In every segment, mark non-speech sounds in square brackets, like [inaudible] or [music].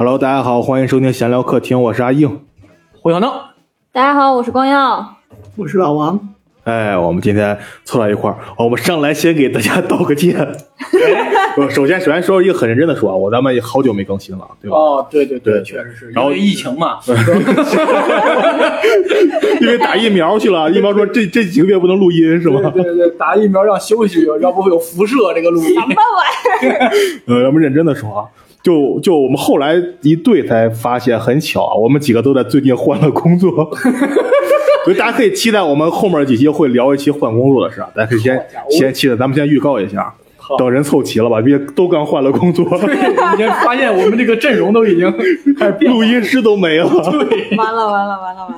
Hello，大家好，欢迎收听闲聊客厅，我是阿硬。胡小闹，大家好，我是光耀。我是老王，哎，我们今天凑到一块儿，我们上来先给大家道个歉。[laughs] 不首先，首先说一个很认真的说啊，我咱们也好久没更新了，对吧？哦，对对对确实是，然后疫情嘛，[laughs] 因为打疫苗去了，疫苗说这这几个月不能录音是吗？对对对，打疫苗让休息，要不会有辐射这个录音。什么玩意儿？[laughs] 呃，咱们认真的说啊，就就我们后来一对才发现，很巧啊，我们几个都在最近换了工作，[laughs] 所以大家可以期待我们后面几期会聊一期换工作的事啊，大家可以先先期待，咱们先预告一下，好等人凑齐了吧，别都刚换了工作，[laughs] 已经发现我们这个阵容都已经开始变录音师都没了。对完了完了完了完了！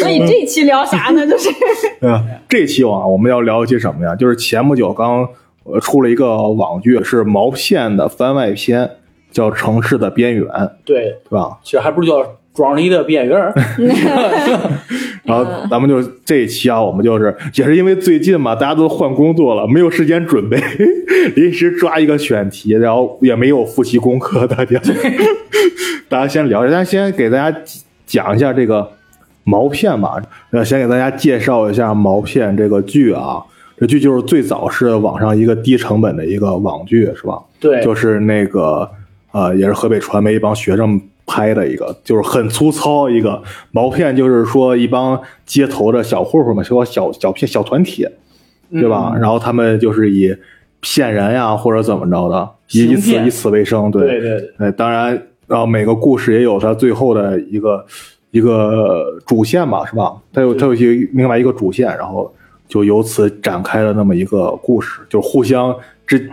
所以这期聊啥呢？就是 [laughs] 嗯？这期啊，我们要聊一些什么呀？就是前不久刚呃出了一个网剧，是毛片的番外篇，叫《城市的边缘》，对，对吧？其实还不如叫庄里的边缘。[laughs] 然后咱们就这一期啊，我们就是也是因为最近嘛，大家都换工作了，没有时间准备，[laughs] 临时抓一个选题，然后也没有复习功课，大家 [laughs] 大家先聊一下，咱先给大家讲一下这个毛片吧，呃，先给大家介绍一下毛片这个剧啊。这剧就是最早是网上一个低成本的一个网剧，是吧？对，就是那个呃，也是河北传媒一帮学生拍的一个，就是很粗糙一个毛片，就是说一帮街头的小混混们，说小小片小团体，对吧？嗯然后他们就是以骗人呀或者怎么着的，以以此以此为生，对对对，呃，当然，然后每个故事也有它最后的一个一个主线吧，是吧？它有它有一个另外一个主线，然后就由此展开了那么一个故事，就互相之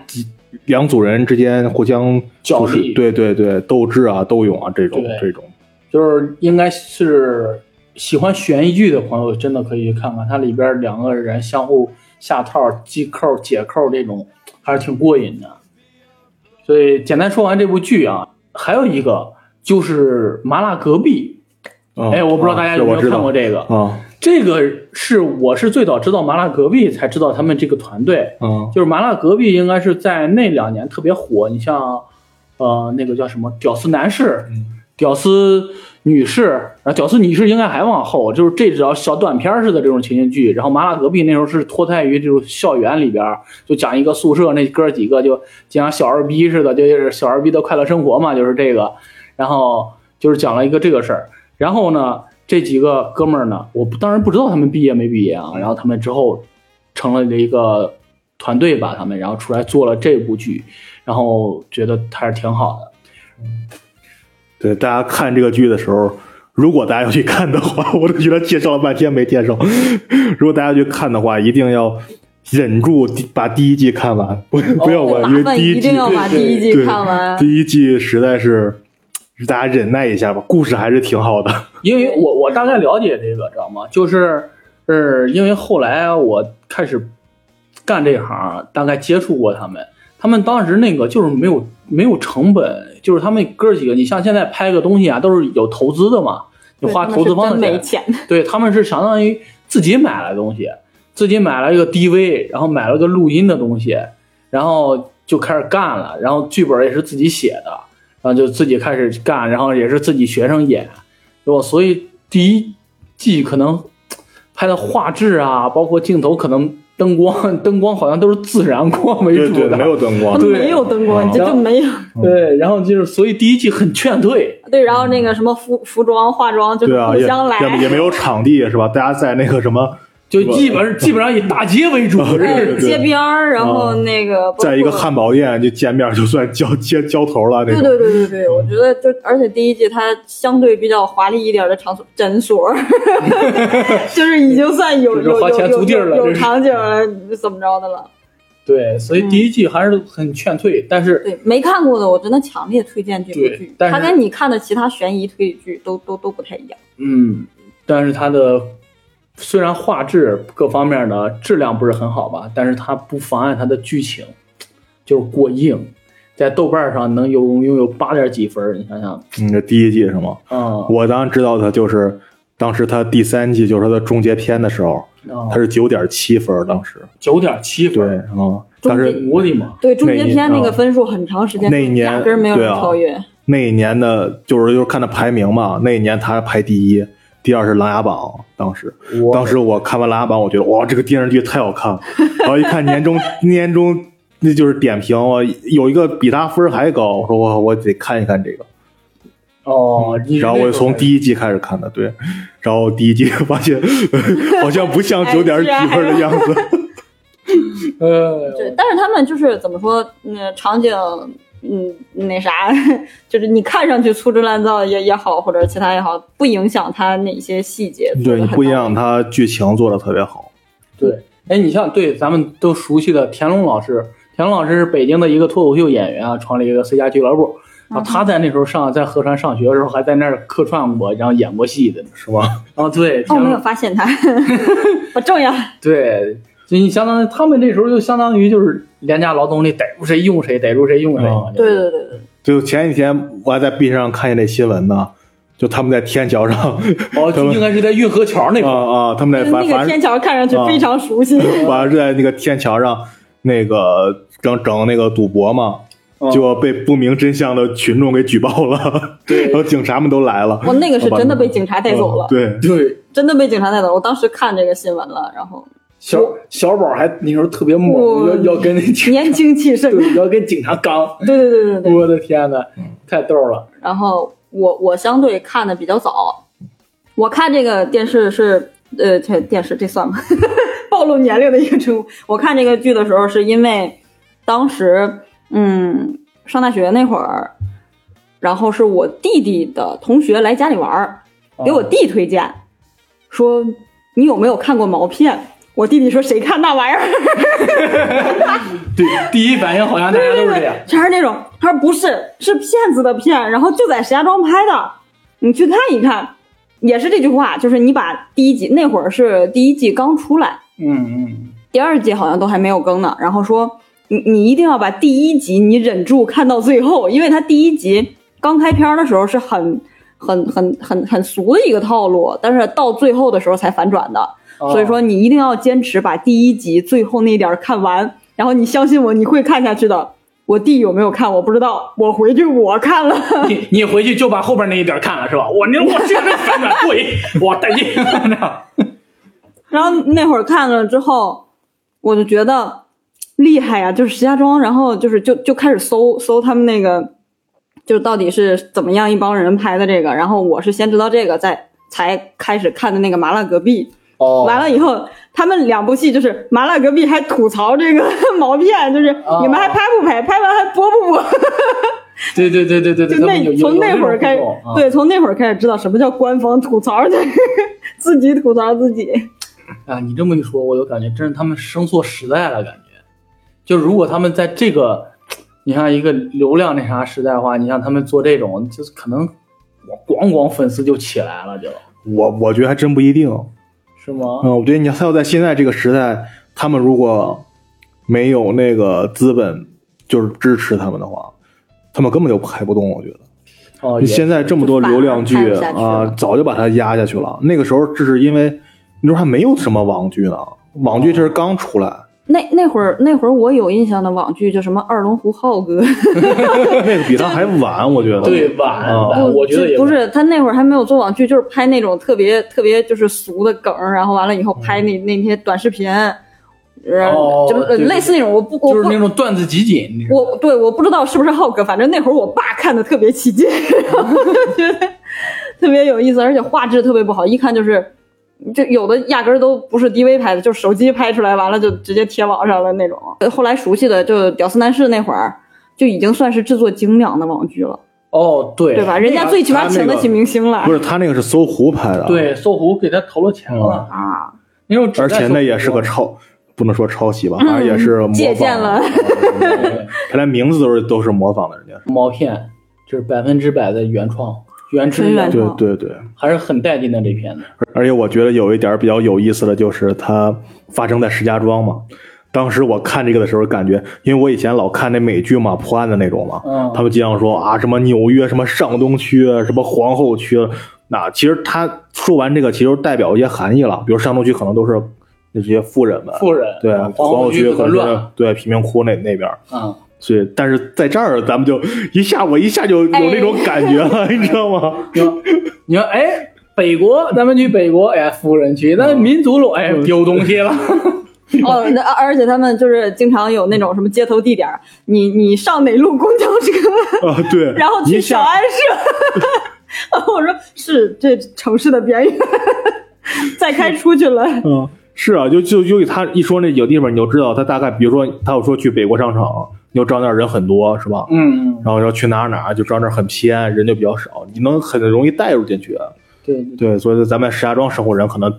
两组人之间互相就是角力对对对，斗智啊、斗勇啊这种这种，就是应该是喜欢悬疑剧的朋友，真的可以看看，它里边两个人相互下套、系扣、解扣这种，还是挺过瘾的。所以简单说完这部剧啊，还有一个就是《麻辣隔壁》。啊哎，我不知道大家有没有看过这这个？啊这个是我是最早知道麻辣隔壁才知道他们这个团队，嗯就是麻辣隔壁应该是在那两年特别火。你像，呃，那个叫什么屌丝男士、屌丝女士，然后屌丝女士应该还往后，就是这只要小短片似的这种情景剧。然后麻辣隔壁那时候是脱胎于这种校园里边，就讲一个宿舍那哥几个就讲小二逼似的，就是小二逼的快乐生活嘛，就是这个。然后就是讲了一个这个事儿。然后呢，这几个哥们儿呢，我不当然不知道他们毕业没毕业啊。然后他们之后成了一个团队吧，他们然后出来做了这部剧，然后觉得还是挺好的。对，大家看这个剧的时候，如果大家要去看的话，我都觉得介绍了半天没介绍。如果大家去看的话，一定要忍住把第一季看完，不不要晚，因为第一季一定要把第一季对看完。第一季实在是大家忍耐一下吧，故事还是挺好的。[laughs] 因为我我大概了解这个，知道吗？就是，是，因为后来我开始干这行，大概接触过他们，他们当时那个就是没有没有成本，就是他们哥几个，你像现在拍个东西啊，都是有投资的嘛，你花投资方的钱，没钱，对他们是相当于自己买了东西，自己买了一个 DV，然后买了个录音的东西，然后就开始干了，然后剧本也是自己写的，然后就自己开始干，然后也是自己学生演，对吧？所以第一季可能拍的画质啊，包括镜头，可能灯光灯光好像都是自然光为主的，对对，没有灯光没有灯光，啊这就没有。[laughs] 对，然后就是所以第一季很劝退，对，然后那个什么服服装、化妆就互相来，也也没有场地是吧？大家在那个什么，就基本基本上以大街为主，街边儿，然后那个在一个汉堡店就见面就算交接交头了那对种。对对对对，我觉得就而且第一季它相对比较华丽一点的场所，诊所，[laughs] [laughs] 就是已经算有有有有场景了，怎么着的了？对，所以第一季还是很劝退，但是对，没看过的我真的强烈推荐这部对剧，它跟你看的其他悬疑推理剧都都都不太一样。嗯，但是它的虽然画质各方面的质量不是很好吧，但是它不妨碍它的剧情就是过硬，在豆瓣上能有拥有八点几分，你想想，嗯，这第一季是吗？嗯，我当时知道它就是当时它第三季就是它的终结篇的时候，它是九点七分，当时。九点七分对儿，啊，但是我的妈！对，终结篇那个分数很长时间那一年压根没有超越。那一年的，就是就是看它排名嘛，那一年它排第一，第二是《琅琊榜》。当时，当时我看完《琅琊榜》，我觉得哇，这个电视剧太好看了。[laughs] 然后一看年终 [laughs] 年终，那就是点评，我有一个比他分还高，我说我我得看一看这个。哦，然后我就从第一季开始看的，对，然后第一季发现 [laughs] 好像不像哎九点几分的样子。呃，对，但是他们就是怎么说，那场景，嗯，那啥，[laughs] 就是你看上去粗制滥造也也好，或者其他也好，不影响它哪些细节。对你不影响，他剧情做的特别好。对，哎，你像对咱们都熟悉的田龙老师，田龙老师是北京的一个脱口秀演员啊，创立一个 C 家俱乐部。然后他在那时候上在河川上学的时候，还在那儿客串过，然后演过戏的。是吧？[laughs] 啊，对，哦，没有，发现他，[laughs] 不重要。对，就你相当于他们那时候就相当于就是廉价劳动力，逮住谁用谁，逮住谁用谁。嗯对对对对，就前几天我还在 B 上看见那新闻呢，就他们在天桥上哦，[laughs] 就应该是在运河桥那啊块啊。啊，他们在反那个反天桥看上去非常熟悉。[laughs] 反正在那个天桥上那个整整那个赌博嘛，嗯结果被不明真相的群众给举报了，[laughs] 对然后警察们都来了。我那个是真的被警察带走了，嗯对，对，真的被警察带走。我当时看这个新闻了，然后小小宝还那时候特别猛，要要跟那年轻气盛。对要跟警察刚。[laughs] 对对对对对。我的天呐，太逗了。然后我我相对看的比较早，我看这个电视是呃，这电视这算吗？[laughs] 暴露年龄的一个称呼。我看这个剧的时候，是因为当时嗯上大学那会儿，然后是我弟弟的同学来家里玩儿，给我弟推荐，说你有没有看过毛片？我弟弟说谁看那玩意儿？[laughs] 对，第一反应好像大家都是这样。全是那种，他说不是，是骗子的骗，然后就在石家庄拍的，你去看一看，也是这句话，就是你把第一集那会儿是第一季刚出来，嗯嗯，第二季好像都还没有更呢，然后说你你一定要把第一集你忍住看到最后，因为他第一集刚开篇的时候是很很很很很俗的一个套路，但是到最后的时候才反转的，哦所以说你一定要坚持把第一集最后那点儿看完，然后你相信我，你会看下去的。我弟有没有看我不知道，我回去我看了。你 [laughs] 你回去就把后边那一点看了是吧？我那我这个反转过瘾，哇带劲！然后那会儿看了之后，我就觉得厉害呀，就是石家庄，然后就是就就开始搜搜他们那个，就到底是怎么样一帮人拍的这个。然后我是先知道这个，再才开始看的那个《麻辣隔壁》。哦完了以后，他们两部戏就是《麻辣隔壁》还吐槽这个 [laughs] 毛片，就是哦你们还拍不拍？拍完还播不播？[laughs] 对对对对对对，就那从那会儿开始，啊、对，从那会儿开始知道什么叫官方吐槽，[laughs] 就是自己吐槽自己。啊，你这么一说，我就感觉真是他们生错时代了，感觉。就如果他们在这个，[tsk] 你像一个流量那啥时代的话，你像他们做这种，就是可能我咣咣粉丝就起来了，就我我觉得还真不一定。是吗？嗯，我觉得你他要在现在这个时代，他们如果没有那个资本，就是支持他们的话，他们根本就拍不动。我觉得哦，你现在这么多流量剧啊，早就把它压下去了。那个时候只是因为那时候还没有什么网剧呢，网剧这是刚出来，那那会儿那会儿我有印象的网剧叫什么二龙湖浩哥，那 [laughs] 个 [laughs] 比他还晚，我觉得。对晚啊晚，我觉得也不是他那会儿还没有做网剧，就是拍那种特别特别就是俗的梗，然后完了以后拍那那些短视频，呃，哦就类似那种，我不我就是那种段子集锦，我对我不知道是不是浩哥，反正那会儿我爸看的特别起劲，然后就觉得特别有意思，而且画质特别不好，一看就是。就有的压根儿都不是 DV 拍的，就是手机拍出来，完了就直接贴网上了那种。后来熟悉的就《屌丝男士》那会儿，就已经算是制作精良的网剧了，哦，对对吧？人家最起码请得起明星了不是他那个是搜狐拍的，，对搜狐给他投了钱了，啊。因为而且那也是个抄，不能说抄袭吧，反正也是借鉴了啊对看来名字都是都是模仿的，人家是。毛片，就是百分之百的原创，原汁原味。对对对，还是很带劲的这片子。而且我觉得有一点比较有意思的就是它发生在石家庄嘛。当时我看这个的时候，感觉因为我以前老看那美剧嘛，破案的那种嘛，嗯。他们经常说啊什么纽约什么上东区啊，什么皇后区啊，那其实他说完这个，其实代表一些含义了，比如上东区可能都是那些富人们，富人对，嗯皇后区区可能是可能乱。对贫民窟那那边，嗯，所以，但是在这儿咱们就一下我一下就有那种感觉了，[laughs] 你知道吗？你说，你说，哎，北国，咱们去北国，哎，富人区，那民族路，哎，丢东西了。[laughs] 哦，那而且他们就是经常有那种什么街头地点，你你上哪路公交车，啊，对，[laughs] 然后去小安社。我说是这城市的边缘，再开出去了。嗯，是啊，就就就他一说那几个地方，你就知道他大概，比如说他要说去北国商场，你就知道那儿人很多，是吧？嗯，然后要去哪儿哪儿，就知道那儿很偏，人就比较少，你能很容易带入进去。对，对，所以咱们石家庄生活人可能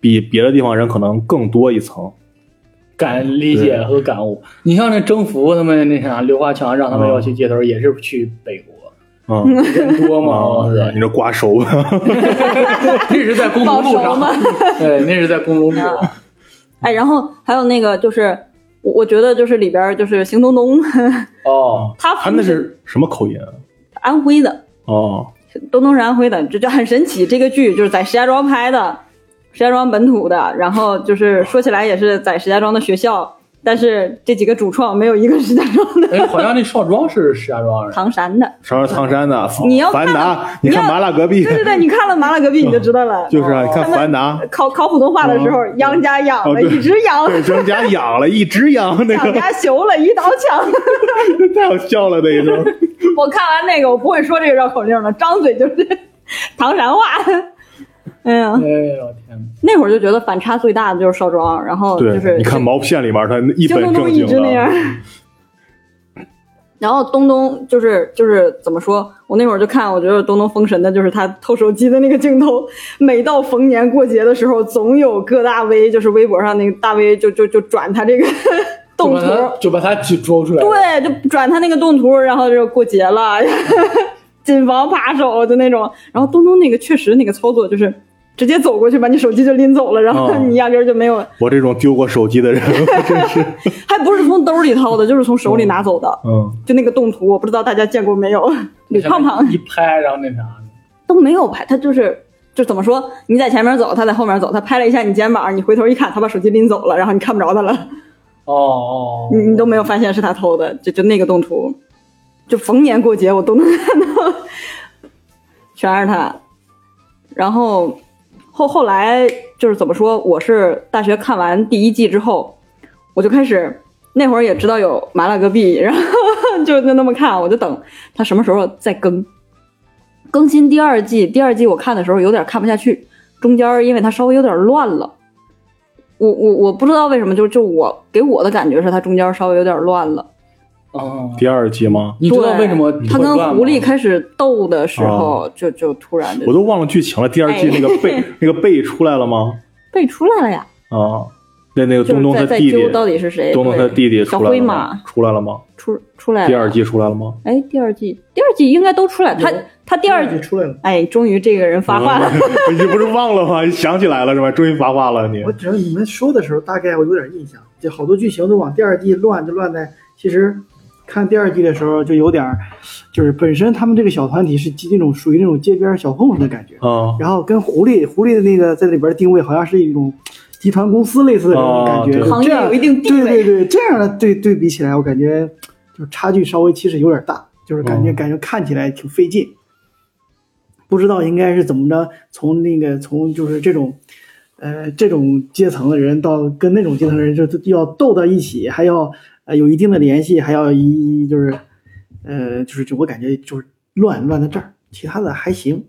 比别的地方人可能更多一层。感理解和感悟。你像那征服他们那啥，刘华强让他们要去街头，也是去北国，嗯，人多嘛，[laughs] 啊，是吧你这刮手，[laughs] [laughs] 那是在公路路上吗，对，那是在公路路上。哎，然后还有那个就是，我我觉得就是里边就是邢东东，哦，[laughs] 他他那是什么口音啊？安徽的，哦，东东是安徽的，这就很神奇。这个剧就是在石家庄拍的，石家庄本土的，然后就是说起来也是在石家庄的学校，但是这几个主创没有一个是石家庄的，哎，好像那少庄是石家庄人。唐山的。上是唐山的，你要看樊达，你看麻辣隔壁，对对对，你看了《麻辣隔壁》你就知道了。[laughs] 就是啊，你看他们樊达，考考普通话的时候，杨家养了，一直养，对，杨家养了，[laughs] 一直养那蒋个，家修了，一刀枪。[laughs] 太好笑了，那一段。我看完那个，我不会说这个绕口令了，张嘴就是唐山话。哎呀，哎呦天哪！那会儿就觉得反差最大的就是少庄，然后就对，是你看毛片里面他一本京东东正经一直那样的。[laughs] 然后东东就是就是怎么说？我那会儿就看，我觉得东东封神的就是他偷手机的那个镜头。每到逢年过节的时候，总有各大 V，就是微博上那个大 V 就就就转他这个 [laughs] 动图，就把他就把他就捉出来。对，就转他那个动图，然后就过节了，[laughs] 谨防扒手的那种。然后东东那个确实那个操作就是直接走过去把你手机就拎走了，然后哦你压根儿就没有，我这种丢过手机的人，我真是，[laughs] 还不是从兜里掏的，[laughs] 就是从手里拿走的。嗯，就那个动图，我不知道大家见过没有？李胖胖一拍，然后那啥，都没有拍，他就是就怎么说？你在前面走，他在后面走，他拍了一下你肩膀，你回头一看，他把手机拎走了，然后你看不着他了，哦哦，你你都没有发现是他偷的，就就那个动图，就逢年过节我都能看到，全是他。然后后后来就是怎么说？我是大学看完第一季之后，我就开始那会儿也知道有麻辣隔壁，然后 [laughs] 就就那么看，我就等他什么时候再更。更新第二季，第二季我看的时候有点看不下去，中间因为它稍微有点乱了。我我我不知道为什么，就就我给我的感觉是它中间稍微有点乱了。哦，第二季吗？你知道为什么他跟狐狸开始斗的时候，就就突然就我都忘了剧情了。第二季哎那个贝 [laughs] 那个贝出来了吗？贝出来了呀？啊，那那个东东他弟弟，到底是谁？东东他弟弟小出来了灰马吗？出来了吗？出出来了。第二季出来了吗？哎，第二季第二季应该都出来，他他第二季出来了。哎，终于这个人发话了。[laughs] 你不是忘了吗？想起来了是吧？终于发话了你我。只要你们说的时候，大概我有点印象，就好多剧情都往第二季乱，就乱在其实看第二季的时候就有点儿，就是本身他们这个小团体是那种属于那种街边小混混的感觉，嗯，然后跟狐狸狐狸的那个在里边定位好像是一种集团公司类似的这种感觉，行业这样有一定地对位。对对，这样的对对比起来，我感觉就差距稍微其实有点大，就是感觉、哦。感觉看起来挺费劲。不知道应该是怎么着，从那个从就是这种，呃，这种阶层的人到跟那种阶层的人就就要斗到一起，还要呃有一定的联系，还要一就是，呃，就是就我感觉就是乱乱在这儿，其他的还行。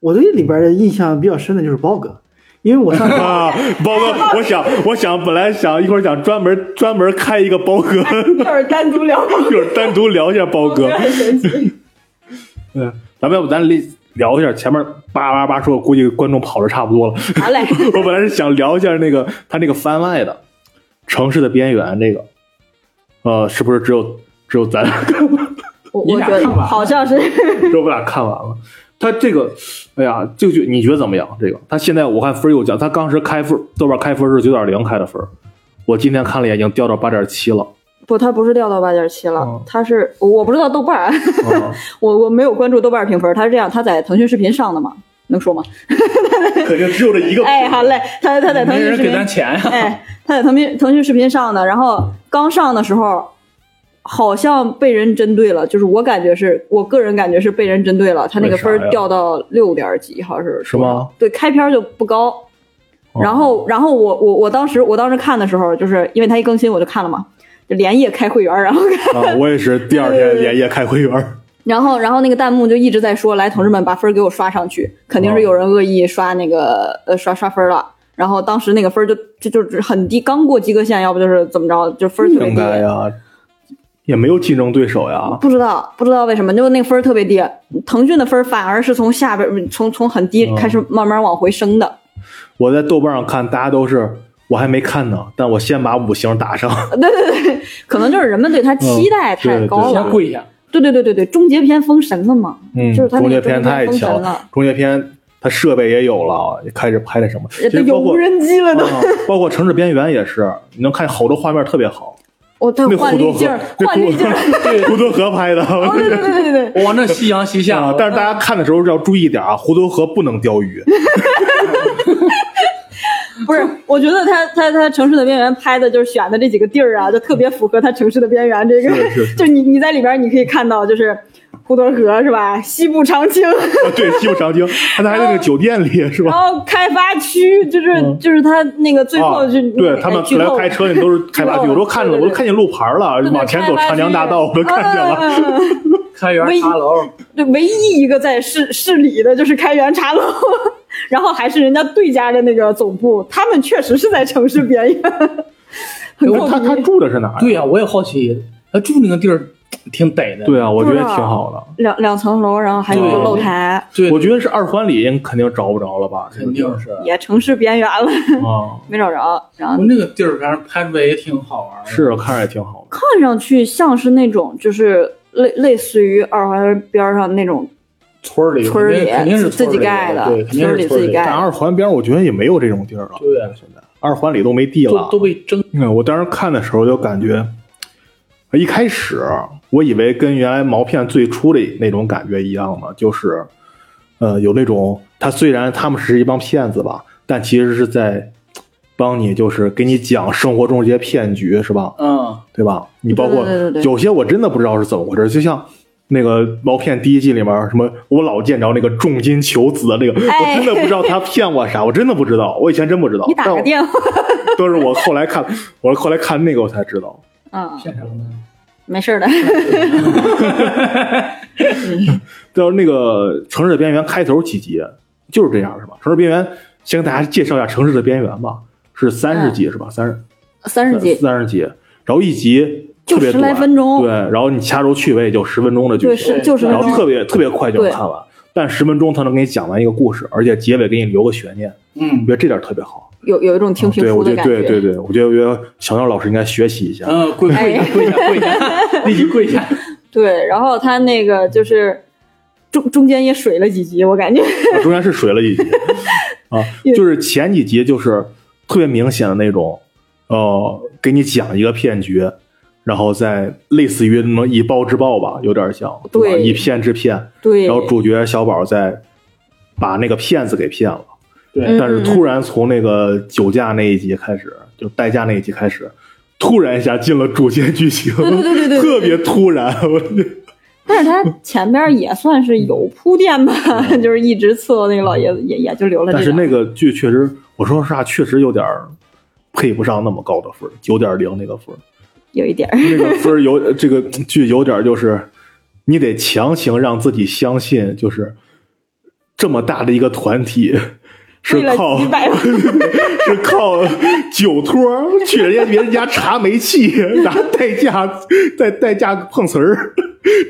我对里边的印象比较深的就是包哥，因为我上 [laughs] 次啊，包哥，我想，我想，本来想一会儿想专门专门开一个包哥，就是单独聊。一会儿单独聊一下包哥。[laughs] 很神奇。嗯，咱们要不咱聊聊一下前面叭叭叭说，估计观众跑的差不多了。好嘞，[laughs] 我本来是想聊一下那个他那个番外的《城市的边缘》这个，呃，是不是只有只有咱俩看完？[laughs] 你我我觉得好像是 [laughs] 只有我俩看完了。他这个，哎呀，这个剧你觉得怎么样？这个他现在我看分又降，他当时开分豆瓣开分是九点零开的分，我今天看了一眼，已经掉到八点七了。不，他不是掉到八点七了哦，他是我我不知道豆瓣 [laughs] 我我没有关注豆瓣评分，他是这样，他在腾讯视频上的嘛，能说吗？[laughs] 肯定只有这一个。[laughs] 哎，好嘞，他他在腾讯视频咱钱呀。[laughs] 哎，他在腾讯腾讯视频上的，然后刚上的时候，好像被人针对了，就是我感觉是我个人感觉是被人针对了，他那个分掉到六点几，好像是是吗？对，开篇就不高。哦然后，然后我我我当时我当时看的时候，就是因为他一更新我就看了嘛，就连夜开会员，然后看，啊，我也是第二天连夜开会员儿。然后然后那个弹幕就一直在说，来，同志们把分给我刷上去，肯定是有人恶意刷那个呃刷刷分了。然后当时那个分就就就是很低，刚过及格线，要不就是怎么着，就分儿特别应低。该呀，也没有竞争对手呀。不知道，不知道为什么，就那个分儿特别低。腾讯的分反而是从下边从从很低嗯开始慢慢往回升的。我在豆瓣上看，大家都是我还没看呢，但我先把五星打上。对对对，可能就是人们对他期待太高了。先跪下。对对对对对，终结篇封神了嘛？嗯，就是他终结篇太强了，终结篇它设备也有了，也开始拍那什么，其都有无实包括人机了都。啊，包括城市边缘也是，你能看好多画面特别好。[laughs] 我他那胡多河换滤镜儿，，那换滤镜对。胡胡多河拍的。哦，对对对对对对，哇，那夕阳西下啊，，但是大家看的时候要注意点啊，胡多河不能钓鱼。[laughs] 不是，[laughs] 我觉得他他他城市的边缘拍的就是选的这几个地儿啊，就特别符合他城市的边缘这个，是是是 [laughs] 就你你在里边你可以看到就是胡沱河是吧？西部长青，啊对，西部长青，他还在那个 [laughs] 酒店里是吧然吧？后开发区就是、嗯就是他那个最后啊，对他们哎剧透来开车，那都是开发区，我都看着，对对我都看见路牌了对，对往前走长江大道，我都看见了。开元茶楼，对，唯一一个在市市里的就是开元茶楼，然后还是人家对家的那个总部，他们确实是在城市边缘，很他他他。住的是哪儿？对呀、我也好奇，他住那个地儿挺得的。对啊，我觉得挺好的。两两层楼，然后还有个露台，对，我觉得是二环里肯定找不着了吧？肯定是。也城市边缘了，啊，没找着。然后我那个地儿，反正拍出来也挺好玩的。是看着也挺好的。看上去像是那种就是类类似于二环边上那种村里，村儿里肯定是自己村里盖的对，肯定村里是村自己盖但二环边我觉得也没有这种地儿了。对现在二环里都没地了。都被征。嗯，我当时看的时候就感觉，一开始我以为跟原来毛片最初的那种感觉一样嘛，就是，呃，有那种他虽然他们是一帮骗子吧，但其实是在帮你，就是给你讲生活中这些骗局，是吧？嗯，对吧？你包括对对对对有些我真的不知道是怎么回事，就像。那个毛片第一季里面，什么我老见着那个重金求子的那个，哎我真的不知道他骗我啥，我真的不知道，我以前真不知道。你打个电话，[laughs] 都是我后来看，我后来看那个我才知道。嗯，骗啥呢？没事儿的。[laughs] 到那个城市的边缘开头几集就是这样是吧？城市边缘先给大家介绍一下城市的边缘吧，是三十集是吧？三十三十集，三十集，然后一集就十来特别短分钟对，然后你掐住趣味就十分钟的剧对，情，是就十分钟。然后特别特别快就能看完，但十分钟他能给你讲完一个故事，而且结尾给你留个悬念，嗯我嗯觉得这点特别好。有有一种听评对，我觉得书的感对对对，我觉得我觉得小鸟老师应该学习一下。嗯，跪跪下哎跪下跪下，立即 [laughs] 跪下。[laughs] 对，然后他那个就是中中间也水了几集，我感觉。啊中间是水了一集 [laughs] 啊，就是前几集就是特别明显的那种，呃，给你讲一个骗局，然后再类似于那么以暴制暴吧，有点像，吧？对以骗制骗，对，然后主角小宝在把那个骗子给骗了，对嗯但是突然从那个酒驾那一集开始，就代驾那一集开始。突然一下进了主线剧情，对对对对 [laughs] 对特别突然，我 [laughs] 但是他前边也算是有铺垫吧，就是一直伺候那个老爷子，也也就留了但是那个剧确实，我说实话，确实有点配不上那么高的分九点零那个分儿有一点儿，那个分儿有这个剧有点儿就是，你得强行让自己相信，就是这么大的一个团体是靠 [laughs] 是靠酒托儿去人家别人家查煤气，拿代驾在代驾碰瓷儿。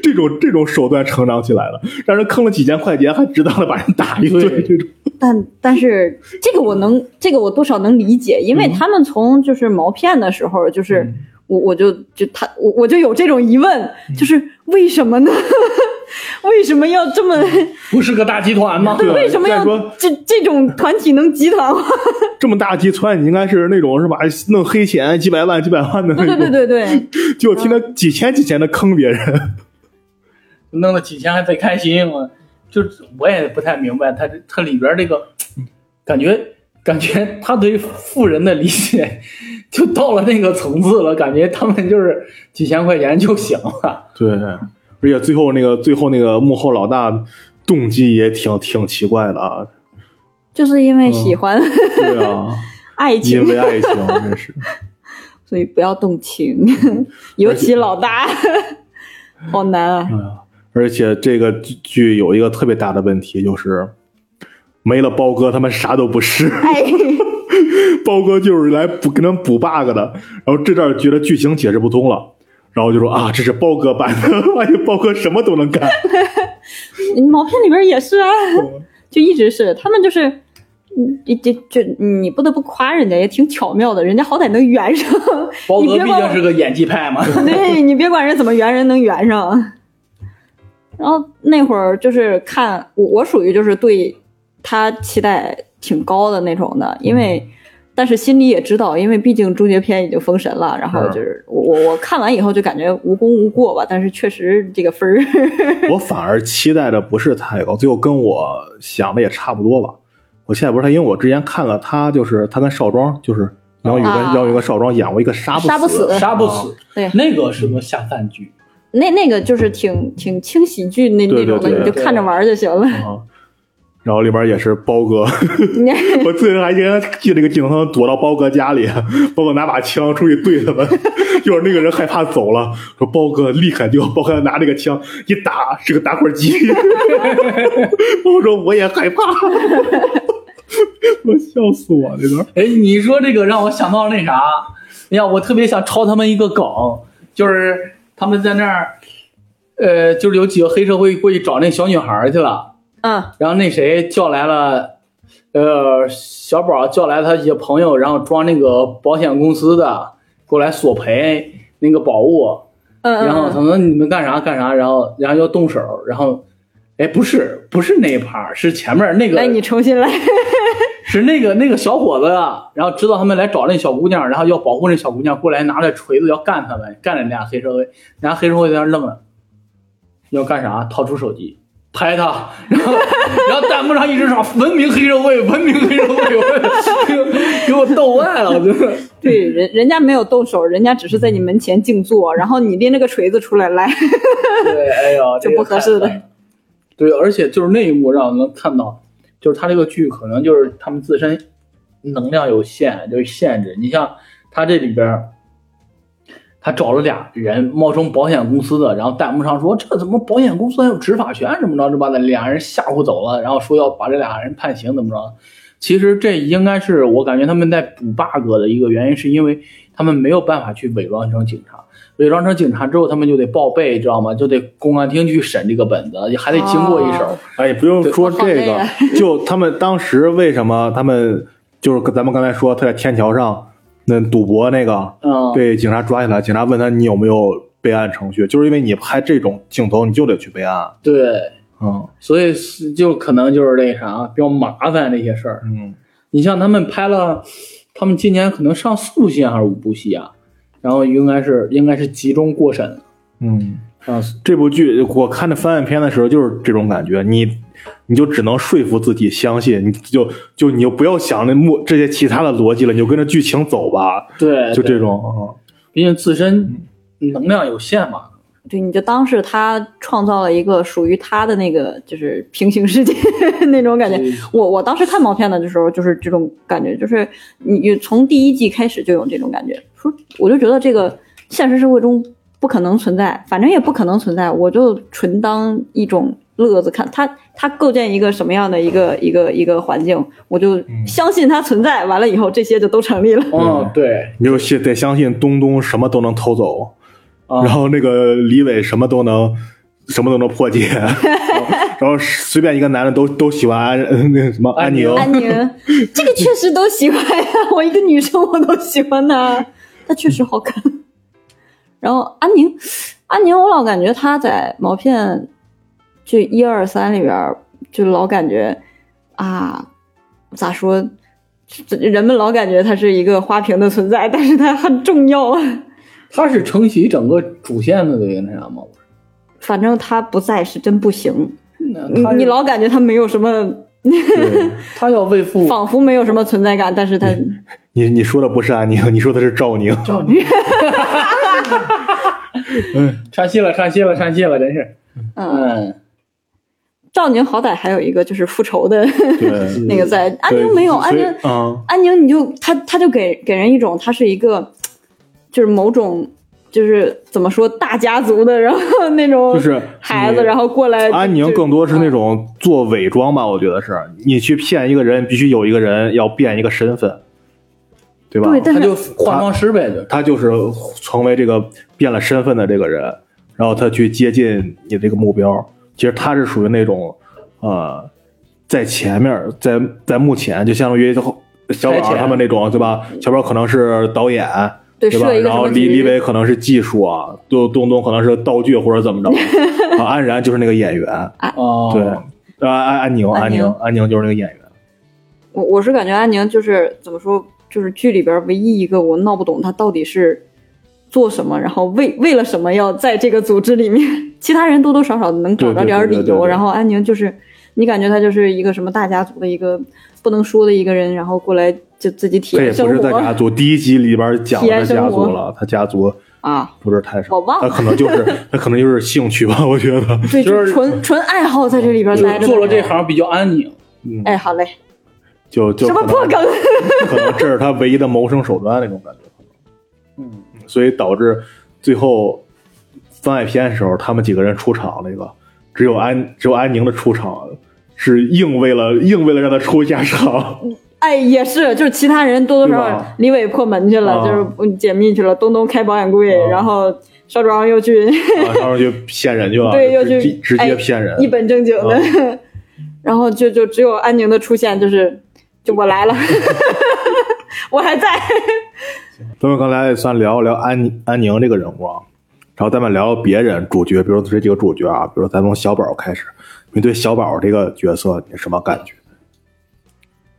这种这种手段成长起来了，让人坑了几千块钱，还值当的把人打一顿，这种。但但是这个我能，这个我多少能理解，因为他们从就是毛片的时候，就是、我我就就他我我就有这种疑问，就是为什么呢？[laughs] 为什么要这么？不是个大集团吗？[laughs] 对为什么要再说这这种团体能集团化？[laughs] 这么大集团，你应该是那种是吧？弄黑钱几百万、几百万的那种，对对对对对，就听他几千几千的坑别人。弄了几千还贼开心，我就我也不太明白他这他里边这个感觉感觉他对富人的理解就到了那个层次了，感觉他们就是几千块钱就行了。对，而且最后那个最后那个幕后老大动机也挺挺奇怪的啊。就是因为喜欢、对啊，[laughs] 爱情因，为爱情，[laughs] 真是。所以不要动情，尤其老大，[laughs] 好难啊！而且这个剧有一个特别大的问题，就是没了包哥，他们啥都不是。哎，[laughs] 包哥就是来补给他们补 bug 的，然后这段觉得剧情解释不通了，然后就说啊，这是包哥版的，[laughs] 发现包哥什么都能干。[laughs] 毛片里边也是啊，就一直是他们就是，嗯，这这这，你不得不夸人家也挺巧妙的，人家好歹能圆上。包哥毕竟是个演技派嘛。对你别管人怎么圆，人能圆上。然后那会儿就是看我，我属于就是对他期待挺高的那种的，因为、但是心里也知道，因为毕竟终结篇已经封神了，然后就是我我我看完以后就感觉无功无过吧，但是确实这个分儿 [laughs] [laughs] 我反而期待的不是太高，最后跟我想的也差不多吧。我现在不是他，因为我之前看了他，就是他跟少庄，就是杨宇跟啊。杨宇跟少庄演过一个杀不杀不死。杀不死，对。那个是个下饭剧。那那个就是挺挺轻喜剧那那种的，你就看着玩就行了。啊。然后里边也是包哥，[laughs] 你我最近还记得记得那个镜头躲到包哥家里，包哥拿把枪出去对他们，一 [laughs] 会那个人害怕走了，说包哥厉害，就，包哥拿那个枪一打是个打火机，[laughs] 我说我也害怕，我笑死我这段。哎，你说这个让我想到那啥，哎呀，我特别想抄他们一个梗，就是他们在那儿，呃，就是有几个黑社会过去找那小女孩去了，嗯。然后那谁叫来了，呃，小宝叫来他一些朋友，然后装那个保险公司的过来索赔那个宝物，嗯然后他嗯，说你们干啥干啥，然后然后要动手，然后，哎，不是不是那一趴，是前面那个，来你重新来。[laughs] 是那个那个小伙子，然后知道他们来找那小姑娘，然后要保护那小姑娘，过来拿着锤子要干他们，干那俩黑社会，俩黑社会在那愣着，要干啥？掏出手机拍他，然后 [laughs] 然后弹幕上一直刷文明黑社会，文明黑社会，我给我给我逗坏了，真的。对，人人家没有动手，人家只是在你门前静坐，然后你拎着个锤子出来来，对，哎呀，[laughs] 就这不合适的太。对，而且就是那一幕让我能看到，就是他这个剧可能就是他们自身能量有限，就是限制。你像他这里边儿，他找了俩人冒充保险公司的，然后弹幕上说这怎么保险公司还有执法权怎么着，就把那俩人吓唬走了，然后说要把这俩人判刑怎么着。其实这应该是我感觉他们在补 bug 的一个原因，是因为他们没有办法去伪装成警察。伪装成警察之后，他们就得报备，知道吗？就得公安厅去审这个本子，还得经过一手。哦哎，不用说这个就他们当时为什么他们就是咱们刚才说他在天桥上那赌博那个嗯，被警察抓起来，警察问他你有没有备案程序，就是因为你拍这种镜头，你就得去备案。对，嗯。所以是就可能就是那啥比较麻烦这些事儿。嗯，你像他们拍了，他们今年可能上四部戏还是五部戏啊，然后应该是应该是集中过审。嗯，啊，这部剧我看的翻案片的时候就是这种感觉，你你就只能说服自己相信，你就就你就不要想那幕这些其他的逻辑了，你就跟着剧情走吧，对，就这，种。嗯毕竟自身能量有限嘛。对，你就当是他创造了一个属于他的那个就是平行世界 [laughs] 那种感觉。我我当时看毛片的时候就是这种感觉，就是你从第一季开始就有这种感觉，说我就觉得这个现实社会中不可能存在，反正也不可能存在，我就纯当一种乐子看。他他构建一个什么样的一个一个一个环境，我就相信它存在，完了以后这些就都成立了。嗯，对，你就信得相信东东什么都能偷走，啊然后那个李伟什么都能什么都能破解，[laughs] 然后随便一个男的都都喜欢安呃那个什么安宁，安安宁，这个确实都喜欢呀、[laughs] 我一个女生我都喜欢他，他确实好看。然后安宁，安宁，我老感觉他在毛片就一二三里边儿，就老感觉啊，咋说？这人们老感觉它是一个花瓶的存在，但是它很重要。他是承袭整个主线的那个那啥吗？反正他不在是真不行。你你老感觉他没有什么，他要为父，[laughs] 仿佛没有什么存在感，但是他 [laughs] 你你说的不是安宁，你说的是赵宁。赵宁，[laughs] 嗯，唱戏了，唱戏了，唱戏了，真是。嗯，嗯，赵宁好歹还有一个就是复仇的对，[laughs] 那个在，安宁没有，安宁嗯，安宁你就他他就给给人一种他是一个就是某种就是怎么说大家族的，然后那种就是孩子，然后过来安宁更多是那种做伪装吧，我觉得是。你去骗一个人，必须有一个人要变一个身份，对吧？对，但是他就化妆师呗，他就是成为这个变了身份的这个人，然后他去接近你这个目标。其实他是属于那种，呃，在前面，在在目前就相当于小宝他们那种，对吧？小宝可能是导演，对吧？然后李李伟可能是技术啊，东东东可能是道具或者怎么着，[laughs] 啊，安然就是那个演员，哦，对，安，安安宁，安安宁宁，安宁就是那个演员。我我是感觉安宁就是怎么说，就是剧里边唯一一个我闹不懂他到底是做什么，然后为为了什么要在这个组织里面，[laughs] 其他人多多少少能找着点儿理由，然后安宁就是你感觉他就是一个什么大家族的一个不能说的一个人，然后过来就自己体这也验生不是在家族第一集里边讲体验的家生活。族了，他家族啊，不是太少，我忘了。他可能就是 [laughs] 他可能就是兴趣吧，我觉得。[laughs] 对，就就是纯纯爱好在这里边待着，做了这。行比较安宁。嗯，哎，好嘞，就就什么破梗？可能这是他唯一的谋生手段那种感觉，嗯，所以导致最后番外篇的时候，他们几个人出场，那个只有安只有安宁的出场是硬为了硬为了让他出一下场，哎，也是，就是其他人多多少少，李伟破门去了，啊就是嗯解密去了，东东开保险柜，啊。然后邵庄又去啊，[laughs] 上面去骗人去了，对，又去直接骗人，一本正经的，[laughs] 然后就就只有安宁的出现，就是就我来了，[laughs] 我还在，咱们刚才也算聊一聊安安宁这个人物啊，然后咱们聊聊别人主角，比如这几个主角啊，比如咱从小宝开始，你对小宝这个角色你什么感觉？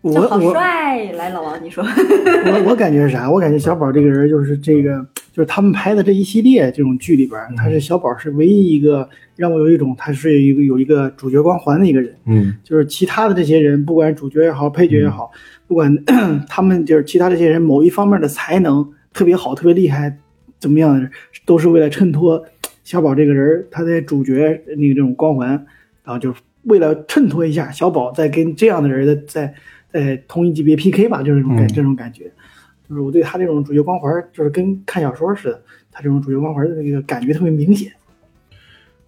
我好我帅，来老王你说，[laughs] 我我感觉是啥？我感觉小宝这个人就是这个，就是他们拍的这一系列这种剧里边，他是小宝是唯一一个让我有一种他是一个有一个主角光环的一个人。嗯就是其他的这些人，不管主角也好，配角也好，不管 [clears throat] 他们就是其他这些人某一方面的才能特别好、特别厉害，怎么样，都是为了衬托小宝这个人他的主角那个这种光环，然后就是为了衬托一下小宝在跟这样的人的在在同一级别 PK 吧，就是这种感、嗯这种感觉。就是我对他这种主角光环，就是跟看小说似的，他这种主角光环的那个感觉特别明显。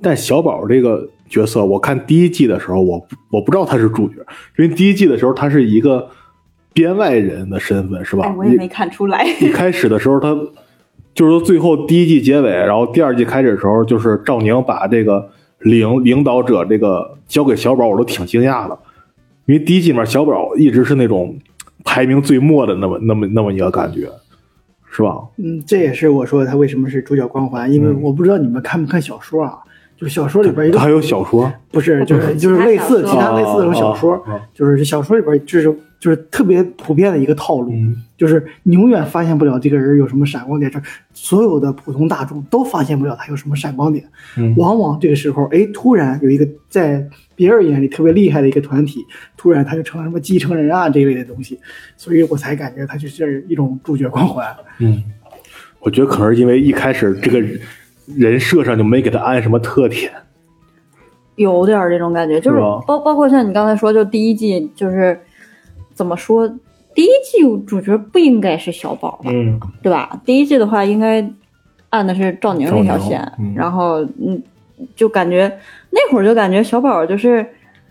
但小宝这个角色，我看第一季的时候，我我不知道他是主角，因为第一季的时候他是一个编外人的身份，是吧？哎，我也没看出来，一开始的时候，他就是说最后第一季结尾，然后第二季开始的时候，就是赵宁把这个领领导者这个交给小宝，我都挺惊讶的，因为第一季里面小宝一直是那种排名最末的那么那么那么一个感觉，是吧？嗯，这也是我说他为什么是主角光环，因为嗯我不知道你们看不看小说啊？就是小说里边一个他还有小说，不是，就是就是类似其他类似的这种小说就是小说里边就是就是特别普遍的一个套路，嗯就是你永远发现不了这个人有什么闪光点，这所有的普通大众都发现不了他有什么闪光点。嗯往往这个时候，哎，突然有一个在别人眼里特别厉害的一个团体，突然他就成了什么继承人啊这一类的东西，所以我才感觉他就是一种主角光环。嗯，我觉得可能是因为一开始这个人设上就没给他安什么特点，有点儿这种感觉，就是包包括像你刚才说，就第一季就是怎么说，第一季主角不应该是小宝吧，嗯。对吧？第一季的话应该按的是赵宁那条线，嗯。然后嗯，就感觉那会儿就感觉小宝就是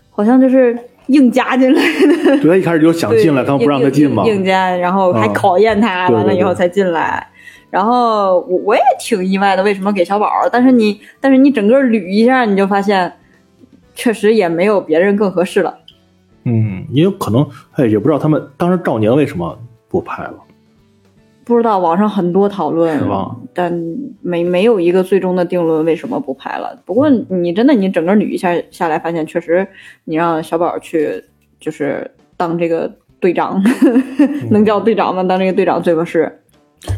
好像就是硬加进来的，对他一开始就想进来，对他们不让他进嘛，硬硬加，然后还啊。考验他，完了以后才进来。然后我我也挺意外的，为什么给小宝？但是你但是你整个捋一下，你就发现确实也没有别人更合适了。嗯，因为可能哎也不知道他们当时赵宁为什么不拍了，不知道网上很多讨论是吧？但没没有一个最终的定论，为什么不拍了？不过你真的你整个捋一下下来，发现确实你让小宝去就是当这个队长，[laughs] 能叫队长吗？当这个队长最合适。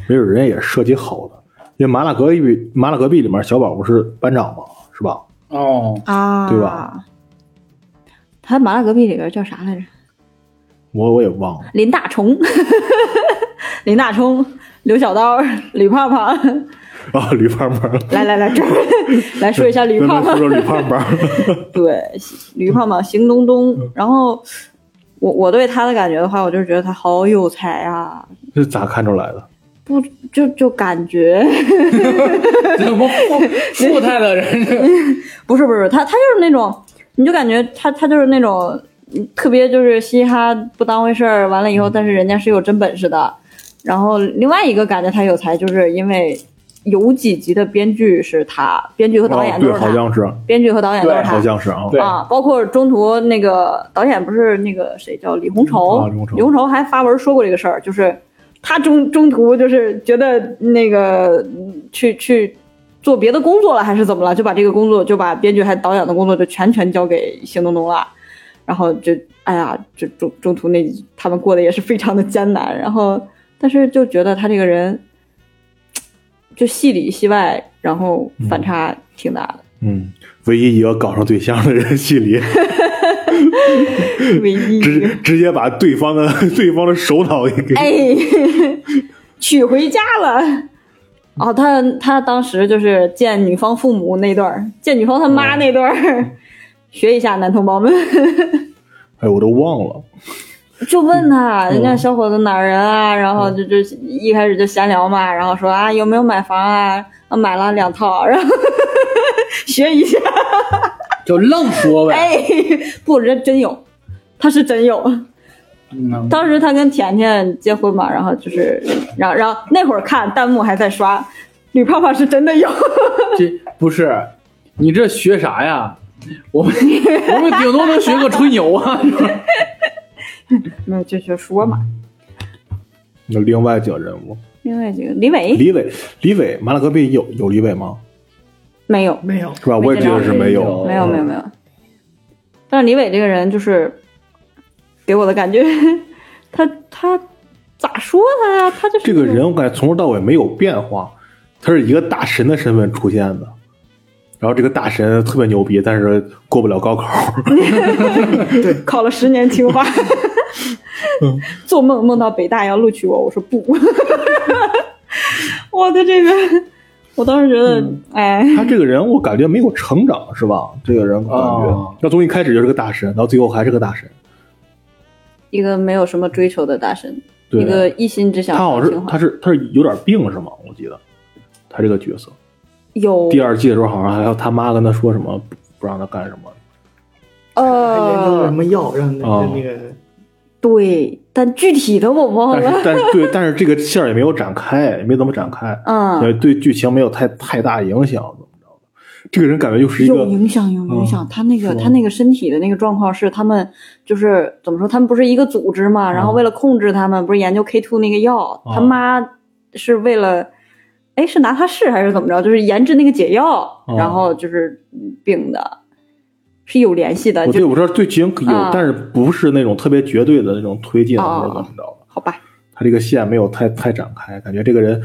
没准人家也是设计好的，因为麻辣隔壁麻辣隔壁里面小宝不是班长吗？是吧？哦，啊，对吧？他麻辣隔壁里边叫啥来着？我我也忘了。林大虫，[laughs] 林大冲、刘小刀、吕胖胖，[laughs] 啊，吕胖胖，来来来，这儿 [laughs] 来说一下吕胖胖。说说吕胖胖，对，吕胖胖、邢东东。然后我我对他的感觉的话，我就是觉得他好有才啊，这咋看出来的？不就就感觉 [laughs] 怎么富富 [laughs] 态的人？[laughs] 不是不是，他他就是那种，你就感觉他他就是那种嗯特别就是嘻哈不当回事儿，完了以后，但是人家是有真本事的。然后另外一个感觉他有才，就是因为有几集的编剧是他，编剧和导演都是他，好像是，编剧和导演都是对他。好像是啊。啊，包括中途那个导演不是那个谁叫李红绸，啊李红绸还发文说过这个事儿，就是他中中途就是觉得那个嗯去去做别的工作了，还是怎么了，就把这个工作就把编剧还导演的工作就全权交给邢东东了，然后就哎呀，这中中途那他们过得也是非常的艰难，然后但是就觉得他这个人就戏里戏外，然后反差挺大的，嗯，唯一一个搞上对象的人，戏里 [laughs] [laughs] 直直接把对方的 [laughs] 对方的首脑也给哎，[laughs] 娶回家了。哦，他他当时就是见女方父母那段，见女方他妈那段儿，学一下男同胞们，哎，我都忘了。就问他人家小伙子哪儿人啊，然后就就一开始就闲聊嘛，然后说啊有没有买房啊，啊买了两套，然后学一下，就愣说呗。哎，不人真有，他是真有。嗯，当时他跟甜甜结婚嘛，然后就是，然后然后那会儿看弹幕还在刷，吕泡泡是真的有，这不是你这学啥呀？我们我们顶多能学个吹牛啊。[laughs] 没有就就说嘛。那另外几个人物，另外几个李伟李伟，李伟，麻辣隔壁有有李伟吗？没有，没有，是吧？我也觉得是没有，没有，没有，没有。但是李伟这个人就是给我的感觉，他他咋说他呀？他就是这个人，我感觉从头到尾没有变化，他是一个大神的身份出现的。然后这个大神特别牛逼，但是过不了高考。[laughs] 对考了十年清华，[laughs] 做梦梦到北大要录取我，我说不。[laughs] 我的这个，我当时觉得，哎，他这个人我感觉没有成长，是吧？这个人感觉哦，他从一开始就是个大神，到最后还是个大神。一个没有什么追求的大神，对一个一心只想他好像是他是他是有点病是吗？我记得他这个角色，有第二季的时候好像还要他妈跟他说什么不不让他干什么。还研究了什呃，么药让那哦个那个对，但具体的我忘但是了。但是对，但是这个线儿也没有展开，也没怎么展开，嗯，对对剧情没有太太大影响，怎么着的？这个人感觉就是一有个影响，有影响。他那个他那个身体的那个状况是他们就是怎么说？他们不是一个组织嘛？然后为了控制他们，不是研究 K two 那个药，他妈是为了。哎，是拿他试还是怎么着？就是研制那个解药，哦然后就是嗯病的，是有联系的。对我知道剧情有，啊但是不是那种特别绝对的那种推进哦或者怎么着的。好吧，他这个线没有太太展开，感觉这个人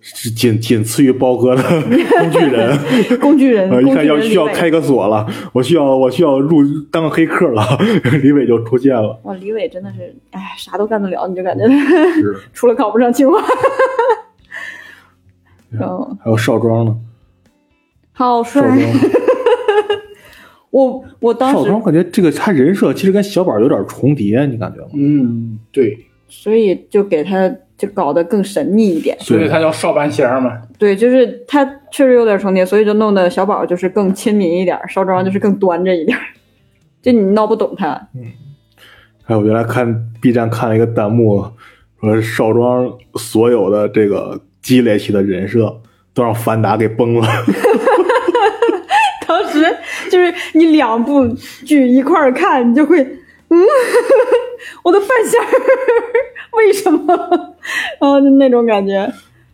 是仅仅次于包哥的 [laughs] 工具人。[laughs] 工具人，呃，一看要需要开个锁了，我需要我需要入当个黑客了，[laughs] 李伟就出现了。哇，李伟真的是，哎，啥都干得了，你就感觉是，除了考不上清华。然后，还有少庄呢，好帅我我当时少庄感觉这个他人设其实跟小宝有点重叠，你感觉吗？嗯，对，所以就给他就搞得更神秘一点。所以他叫少半仙儿嘛。对，就是他确实有点重叠，所以就弄得小宝就是更亲民一点，少庄就是更端着一点，就你闹不懂他。还有原来看 B 站看了一个弹幕，说少庄所有的这个积累起的人设都让樊达给崩了。[laughs] 当时就是你两部剧一块儿看，你就会，嗯，[laughs] 我的半仙儿为什么？然后就那种感觉。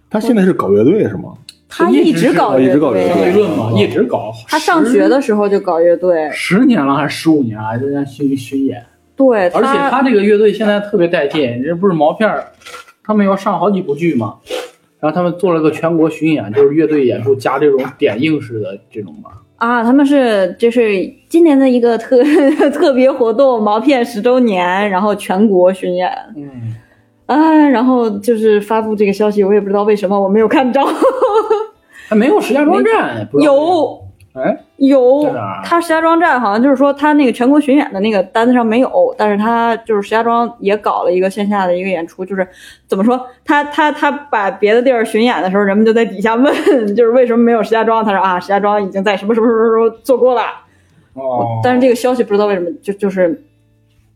他现在是搞乐队是吗？他一直搞乐一直搞乐队，嘛，一直搞。他上学的时候就搞乐队，十年了还是十五年了，就在巡巡演。对，而且他这个乐队现在特别带劲，这不是毛片儿，他们要上好几部剧嘛，然后他们做了个全国巡演，就是乐队演出加这种点映式的这种嘛。啊，他们是就是今年的一个特 [laughs] 特别活动，毛片十周年，然后全国巡演。嗯，啊，然后就是发布这个消息，我也不知道为什么我没有看着。[laughs] 还没有石家庄站，有哎，有他石家庄站好像就是说他那个全国巡演的那个单子上没有，但是他就是石家庄也搞了一个线下的一个演出，就是怎么说，他他他把别的地儿巡演的时候，人们就在底下问，就是为什么没有石家庄？他说啊，石家庄已经在什么什么什么时候做过了，哦，但是这个消息不知道为什么就就是，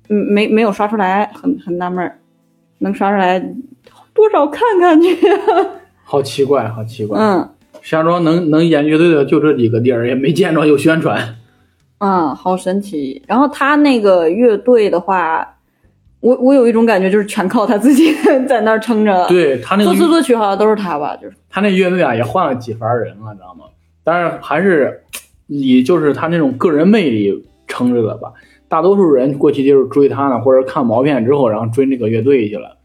嗯，没没有刷出来，很很纳闷儿，能刷出来多少看看去，好奇怪，好奇怪。嗯石家庄能能演乐队的就这几个地儿，也没见着有宣传。啊，好神奇。然后他那个乐队的话，我我有一种感觉，就是全靠他自己 [laughs] 在那儿撑着。，对他那个作词作曲好像都是他吧，就是他那乐队啊也换了几番人了，知道吗？但是还是以就是他那种个人魅力撑着的吧。大多数人过去就是追他呢，或者看毛片之后，然后追那个乐队去了，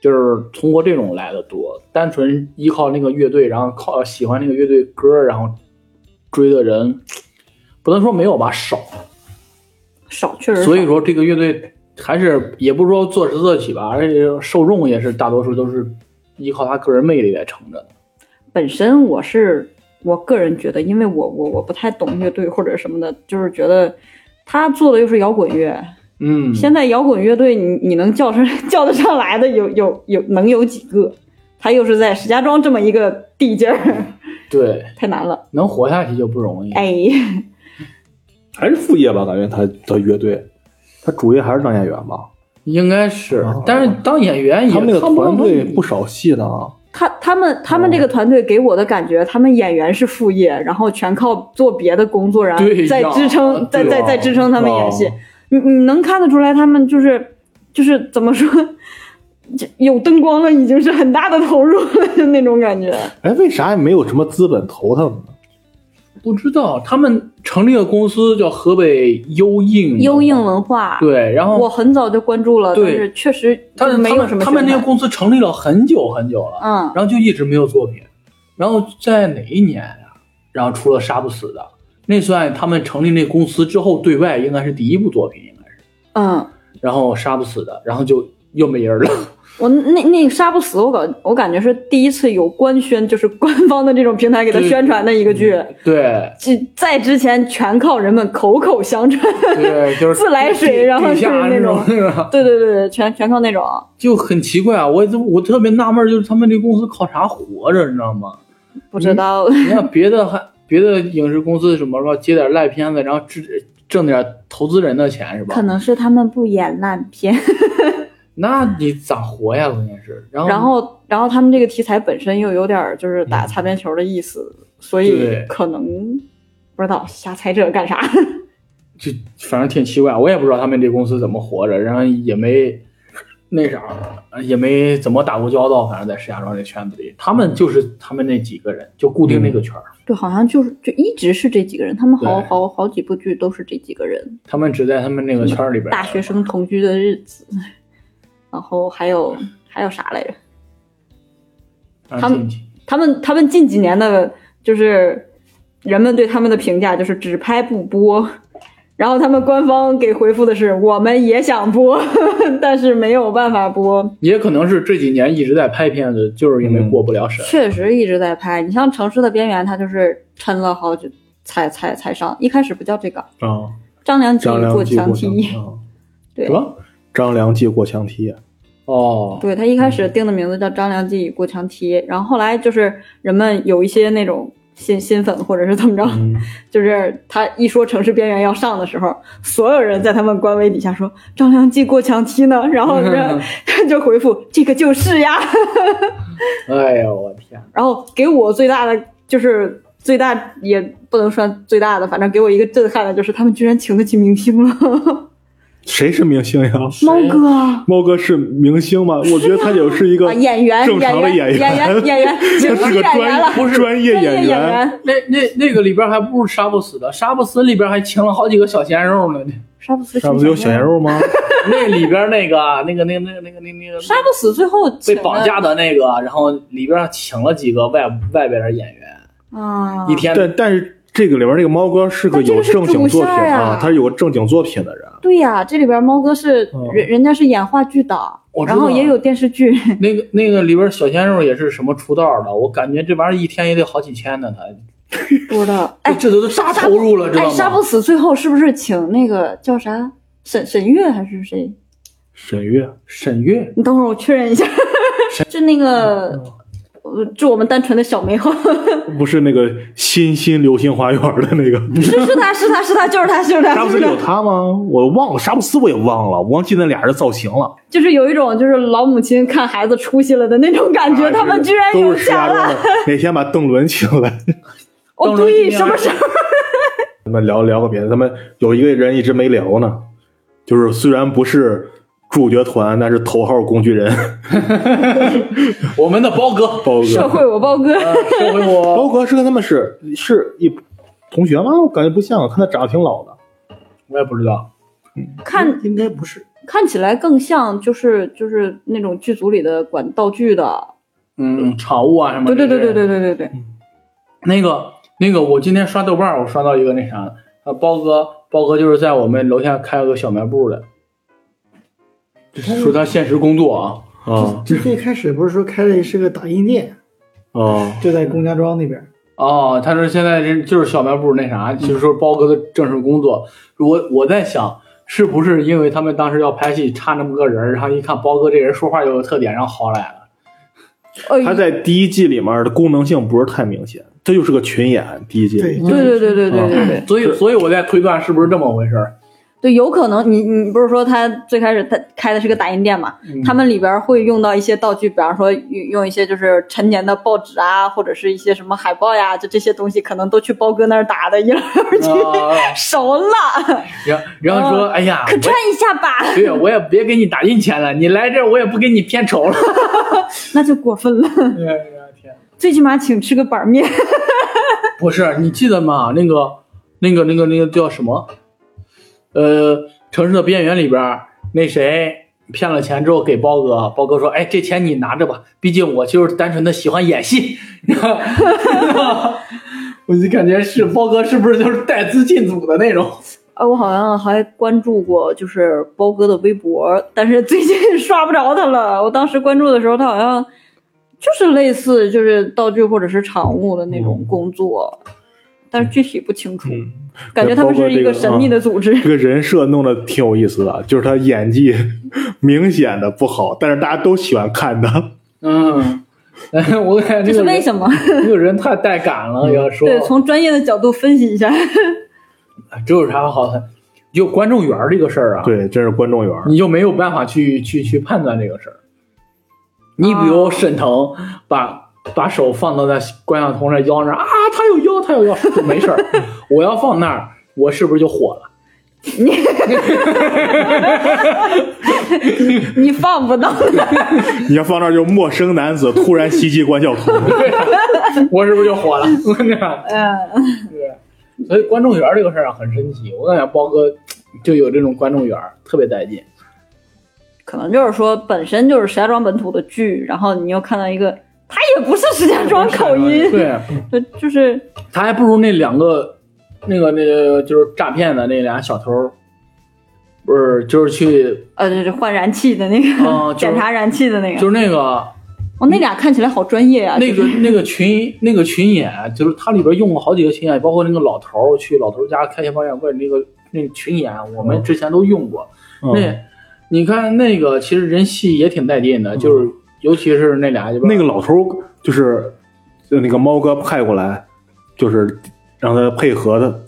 就是通过这种来的多。单纯依靠那个乐队，然后靠喜欢那个乐队歌，然后追的人，不能说没有吧，少。少，确实少。所以说这个乐队还是也不是说坐实做起吧，而且受众也是大多数都是依靠他个人魅力来撑着的。本身我是我个人觉得，因为我我我不太懂乐队或者什么的，就是觉得他做的又是摇滚乐，嗯，现在摇滚乐队你你能叫上 [laughs] 叫得上来的有有有能有几个？他又是在石家庄这么一个地界儿，对，太难了。能活下去就不容易。哎，还是副业吧，感觉他的乐队，他主业还是当演员吧。应该是哦，但是当演员也他们团队不少戏呢啊。他他们他们这个团队给我的感觉，他们演员是副业，然后全靠做别的工作，然后再支撑，再对再再支撑他们演戏哦。你你能看得出来，他们就是就是怎么说，就有灯光了，已经是很大的投入了，就那种感觉。哎，为啥也没有什么资本投他们呢？不知道他们成立了公司叫河北优映，优映文化，对，然后我很早就关注了，但对是确实他就是没有什么他们他们那个公司成立了很久很久了，嗯然后就一直没有作品，然后在哪一年呀、然后出了杀不死的，那算他们成立那公司之后对外应该是第一部作品，应该是，嗯。然后杀不死的，然后就又没人了。[laughs] 我那那杀不死，我感我感觉是第一次有官宣，就是官方的这种平台给他宣传的一个剧。对这在之前全靠人们口口相传，对，就是 [laughs] 自来水然后是那种那个，[laughs] 对对对对，全全靠那种。就很奇怪啊！我我特别纳闷，就是他们这公司靠啥活着，你知道吗？不知道，你看别的还别的影视公司什么说接点烂片子，然后挣挣点投资人的钱是吧？可能是他们不演烂片，[laughs] 那你咋活呀？关键是，然后然后然后他们这个题材本身又有点就是打擦边球的意思，所以可能不知道瞎猜这干啥。[laughs] 就反正挺奇怪，我也不知道他们这公司怎么活着，然后也没那啥，也没怎么打过交道，反正在石家庄这圈子里，他们就是他们那几个人，就固定那个圈儿，对，好像就是就一直是这几个人，他们好好好几部剧都是这几个人。他们只在他们那个圈儿里边。大学生同居的日子，[laughs] 然后还有还有啥来着？啊他们他们他们近几年的，就是人们对他们的评价就是只拍不播，然后他们官方给回复的是我们也想播，[laughs] 但是没有办法播。也可能是这几年一直在拍片子，就是因为过不了审。确实一直在拍，你像《城市的边缘》，它就是抻了好久才才才上，一开始不叫这个。啊，张张良记过墙梯，[laughs] 对。什么？张良计过墙梯，哦，对他一开始定的名字叫张良计与过墙梯，然后后来就是人们有一些那种新新粉或者是怎么着，嗯，就是他一说城市边缘要上的时候，所有人在他们官微底下说张良记过墙梯呢，[laughs] 然后人 [laughs] 就回复这个就是呀，[laughs] 哎呦我天！然后给我最大的就是最大也不能算最大的，反正给我一个震撼的就是他们居然请得起明星了，谁是明星呀？猫哥啊，猫哥是明星吗？[laughs] 我觉得他就是一个演员正常的演员，演员演员，[laughs] 他是个演员了，专专业专业演演员。那那那个里边还不如杀不死的，杀不死里边还请了好几个小鲜肉呢。杀不死，那不是有小鲜？肉吗？[laughs] 那里边那个那个那个那个那个那个那个杀不死，最后被绑架的那个，然后里边请了几个外外边的演员，啊，一天但但是这个里边那个猫哥是个有正经作品啊，他是有个正经作品的人。对呀，这里边猫哥是嗯人人家是演话剧的然后也有电视剧。那个那个里边小鲜肉也是什么出道的，我感觉这玩意儿一天也得好几千呢，他不知道，哎，这都都啥投入了，知道哎，吗？杀不死最后是不是请那个叫啥沈沈月还是谁？沈月，沈月你等会儿我确认一下，就那个，呃，就我们单纯的小美好，[laughs] 不是那个新新流星花园的那个。是是他是他是他就是他就是他，沙布斯有他吗？我忘了，沙布斯我也忘了，我忘记那俩人造型了。就是有一种就是老母亲看孩子出息了的那种感觉，啊 [laughs] 他们居然都有钱是石家了。的。[laughs] 哪天把邓伦请来，哦，邓伦对，什么时候？咱们聊聊个别的。咱们有一个人一直没聊呢，就是虽然不是主角团，那是头号工具人。[laughs] 我们的包哥，包哥。社会我包哥，呃社会我。[laughs] 包哥是跟他们是是一同学吗？我感觉不像，看他长得挺老的。我也不知道，看应该不是，看起来更像就是就是那种剧组里的管道具的。嗯，场务啊什么的，对对对对对对对对，那个那个，我今天刷豆瓣，我刷到一个那啥，呃，包哥，包哥就是在我们楼下开了个小卖部的，说他现实工作啊，啊最开始不是说开的是个打印店，啊就在龚家庄那边。哦，他说现在这就是小卖部那啥，就是说包哥的正式工作。我我在想，是不是因为他们当时要拍戏，差那么个人，然后一看包哥这人说话有特点，然后薅来了。呃，他在第一季里面的功能性不是太明显，这就是个群演。第一季对，对对对对对对对所以所以我在推断是不是这么回事儿？对，有可能你你不是说他最开始他开的是个打印店嘛？他们里边会用到一些道具，比方说用用一些就是陈年的报纸啊，或者是一些什么海报呀，就这些东西可能都去包哥那儿打的，一来二去、啊 [laughs] 熟了，[laughs] 然然后说，哎呀，可穿一下吧，[laughs] 我对我也别给你打印钱了，你来这儿我也不给你片酬了。那就过分了。最起码请吃个板面。不是，你记得吗？那个、那个、那个、那个叫什么？呃，城市的边缘里边儿，那谁骗了钱之后给包哥，包哥说：“哎，这钱你拿着吧，毕竟我就是单纯的喜欢演戏。[laughs] ”我就感觉是包哥是不是就是带资进组的那种？啊，我好像还关注过，就是包哥的微博，但是最近 [laughs] 刷不着他了。我当时关注的时候，他好像就是类似就是道具或者是场务的那种工作，但是具体不清楚，嗯 [laughs] 感觉他们是一个神秘的组织。这个人设弄得挺有意思的，就是他演技 [laughs] 明显的不好，但是大家都喜欢看他。嗯，哎，我感觉这是为什么？[laughs] 这个人太带感了，要说对，从专业的角度分析一下。这有啥好看？就观众缘这个事儿啊，对，真是观众缘。你就没有办法去去去判断这个事儿。你比如沈腾把把手放到那关晓彤那腰那儿啊，他有腰，他有腰就没事儿。[laughs] 我要放那儿，我是不是就火了？你 [laughs] 你放不到，[laughs] 你要放那儿，就陌生男子突然袭击关晓彤，我是不是就火了？我跟你讲，嗯，对，所以观众缘这个事儿啊很神奇。我感觉包哥就有这种观众缘，特别带劲。可能就是说本身就是石家庄本土的剧，然后你又看到一个，他也不是石家庄口音，对，对，就是。他还不如那两个，那个那个就是诈骗的那俩小偷，不是就是去呃，就是换燃气的那个，哦就是 [laughs] 检查燃气的那个，就是那个哦，那俩看起来好专业啊，那个那个群那个群演，就是他里边用过好几个群演，包括那个老头儿去老头儿家开消防员会那个那个群演，我们之前都用过。嗯。那你看那个其实人戏也挺带劲的，就是尤其是那俩就那个老头就是就那个猫哥派过来，就是让他配合的。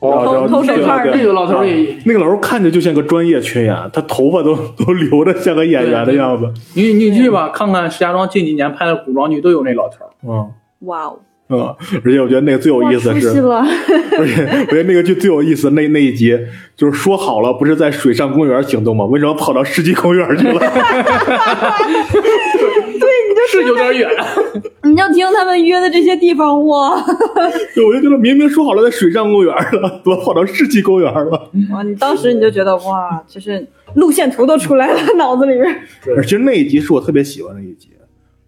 哦然后然后偷手对对串那个老头儿也，那个老头看着就像个专业群演，他头发都都留的像个演员的样子。你你去吧看看石家庄近几年拍的古装剧都有那老头儿。嗯哇哦，嗯，[laughs] 而且我觉得那个最有意思的 [laughs] 是，而且我觉得那个剧最有意思的那那一集，就是说好了不是在水上公园行动吗？为什么跑到世纪公园去了？[laughs] 是有点远，你就听他们约的这些地方，哇对，我就觉得明明说好了在水上公园了，怎么跑到世纪公园了？哇，你当时你就觉得哇，就是路线图都出来了，脑子里边。其实那一集是我特别喜欢的一集，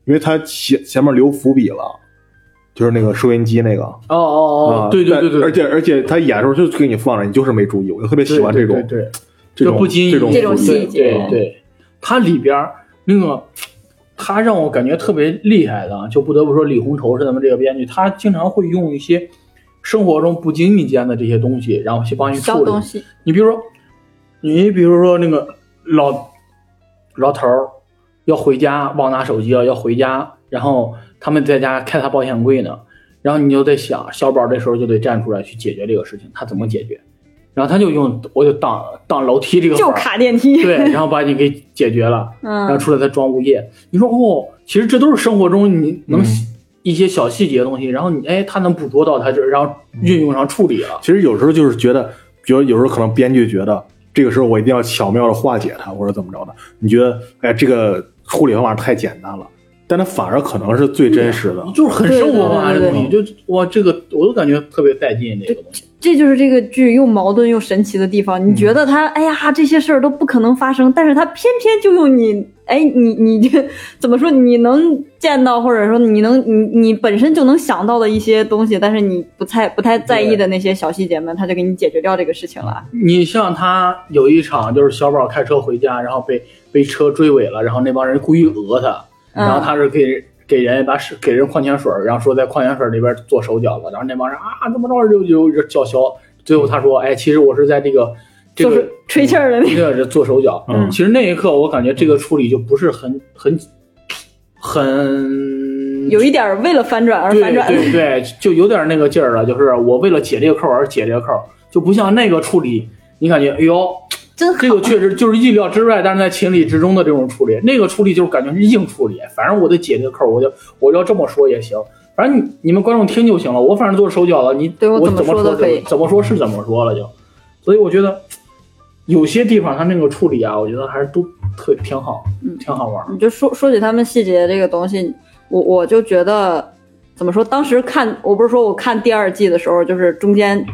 因为他前前面留伏笔了，就是那个收音机那个。哦哦啊哦，对对对对，而且而且他演的时候就给你放着，你就是没注意。我就特别喜欢这种对对对这种就不经意这种这种细节对对，它里边那个，他让我感觉特别厉害的，就不得不说李红绸是咱们这个编剧，他经常会用一些生活中不经意间的这些东西，然后去帮你处理小东。西，你比如说，你比如说那个老老头儿要回家忘拿手机了，要回家，然后他们在家开他保险柜呢，然后你就在想，小宝这时候就得站出来去解决这个事情，他怎么解决？然后他就用我就挡挡楼梯这个就卡电梯。对，然后把你给解决了，[laughs] 然后嗯，出来再装物业。你说哦，其实这都是生活中你能嗯一些小细节的东西，然后你哎，他能捕捉到他就，然后运用上处理了。其实有时候就是觉得，比如有时候可能编剧觉得这个时候我一定要巧妙的化解它，或者怎么着的。你觉得，哎，这个处理方法太简单了，但它反而可能是最真实的。就是很生活化对对对这东西，就哇，这个我都感觉特别带劲，这个东西。这就是这个剧又矛盾又神奇的地方。你觉得他，哎呀，这些事儿都不可能发生，但是他偏偏就用你，哎，你你这怎么说？你能见到，或者说你能你你本身就能想到的一些东西，但是你不太不太在意的那些小细节们，他就给你解决掉这个事情了。你像他有一场就是小宝开车回家，然后被被车追尾了，然后那帮人故意讹他，嗯然后他是给给人把水给人矿泉水，然后说在矿泉水里边做手脚了，然后那帮人啊怎么着就就就叫嚣，最后他说哎其实我是在这个这个就是吹气儿的那这个做手脚，嗯其实那一刻我感觉这个处理就不是很很很有一点为了反转而对反转。对对，就有点那个劲儿了，就是我为了解这个扣而解这个扣，就不像那个处理，你感觉哎呦。真这个确实就是意料之外，但是在情理之中的这种处理。那个处理就是感觉是硬处理，反正我得解这个扣，我就我要这么说也行。反正你你们观众听就行了，我反正做手脚了，你我对我怎么怎么说说都可以怎么说是怎么说了就。所以我觉得有些地方他那个处理啊，我觉得还是都特挺好，嗯挺好玩儿。你就说说起他们细节这个东西，我我就觉得怎么说？当时看，我不是说我看第二季的时候，就是中间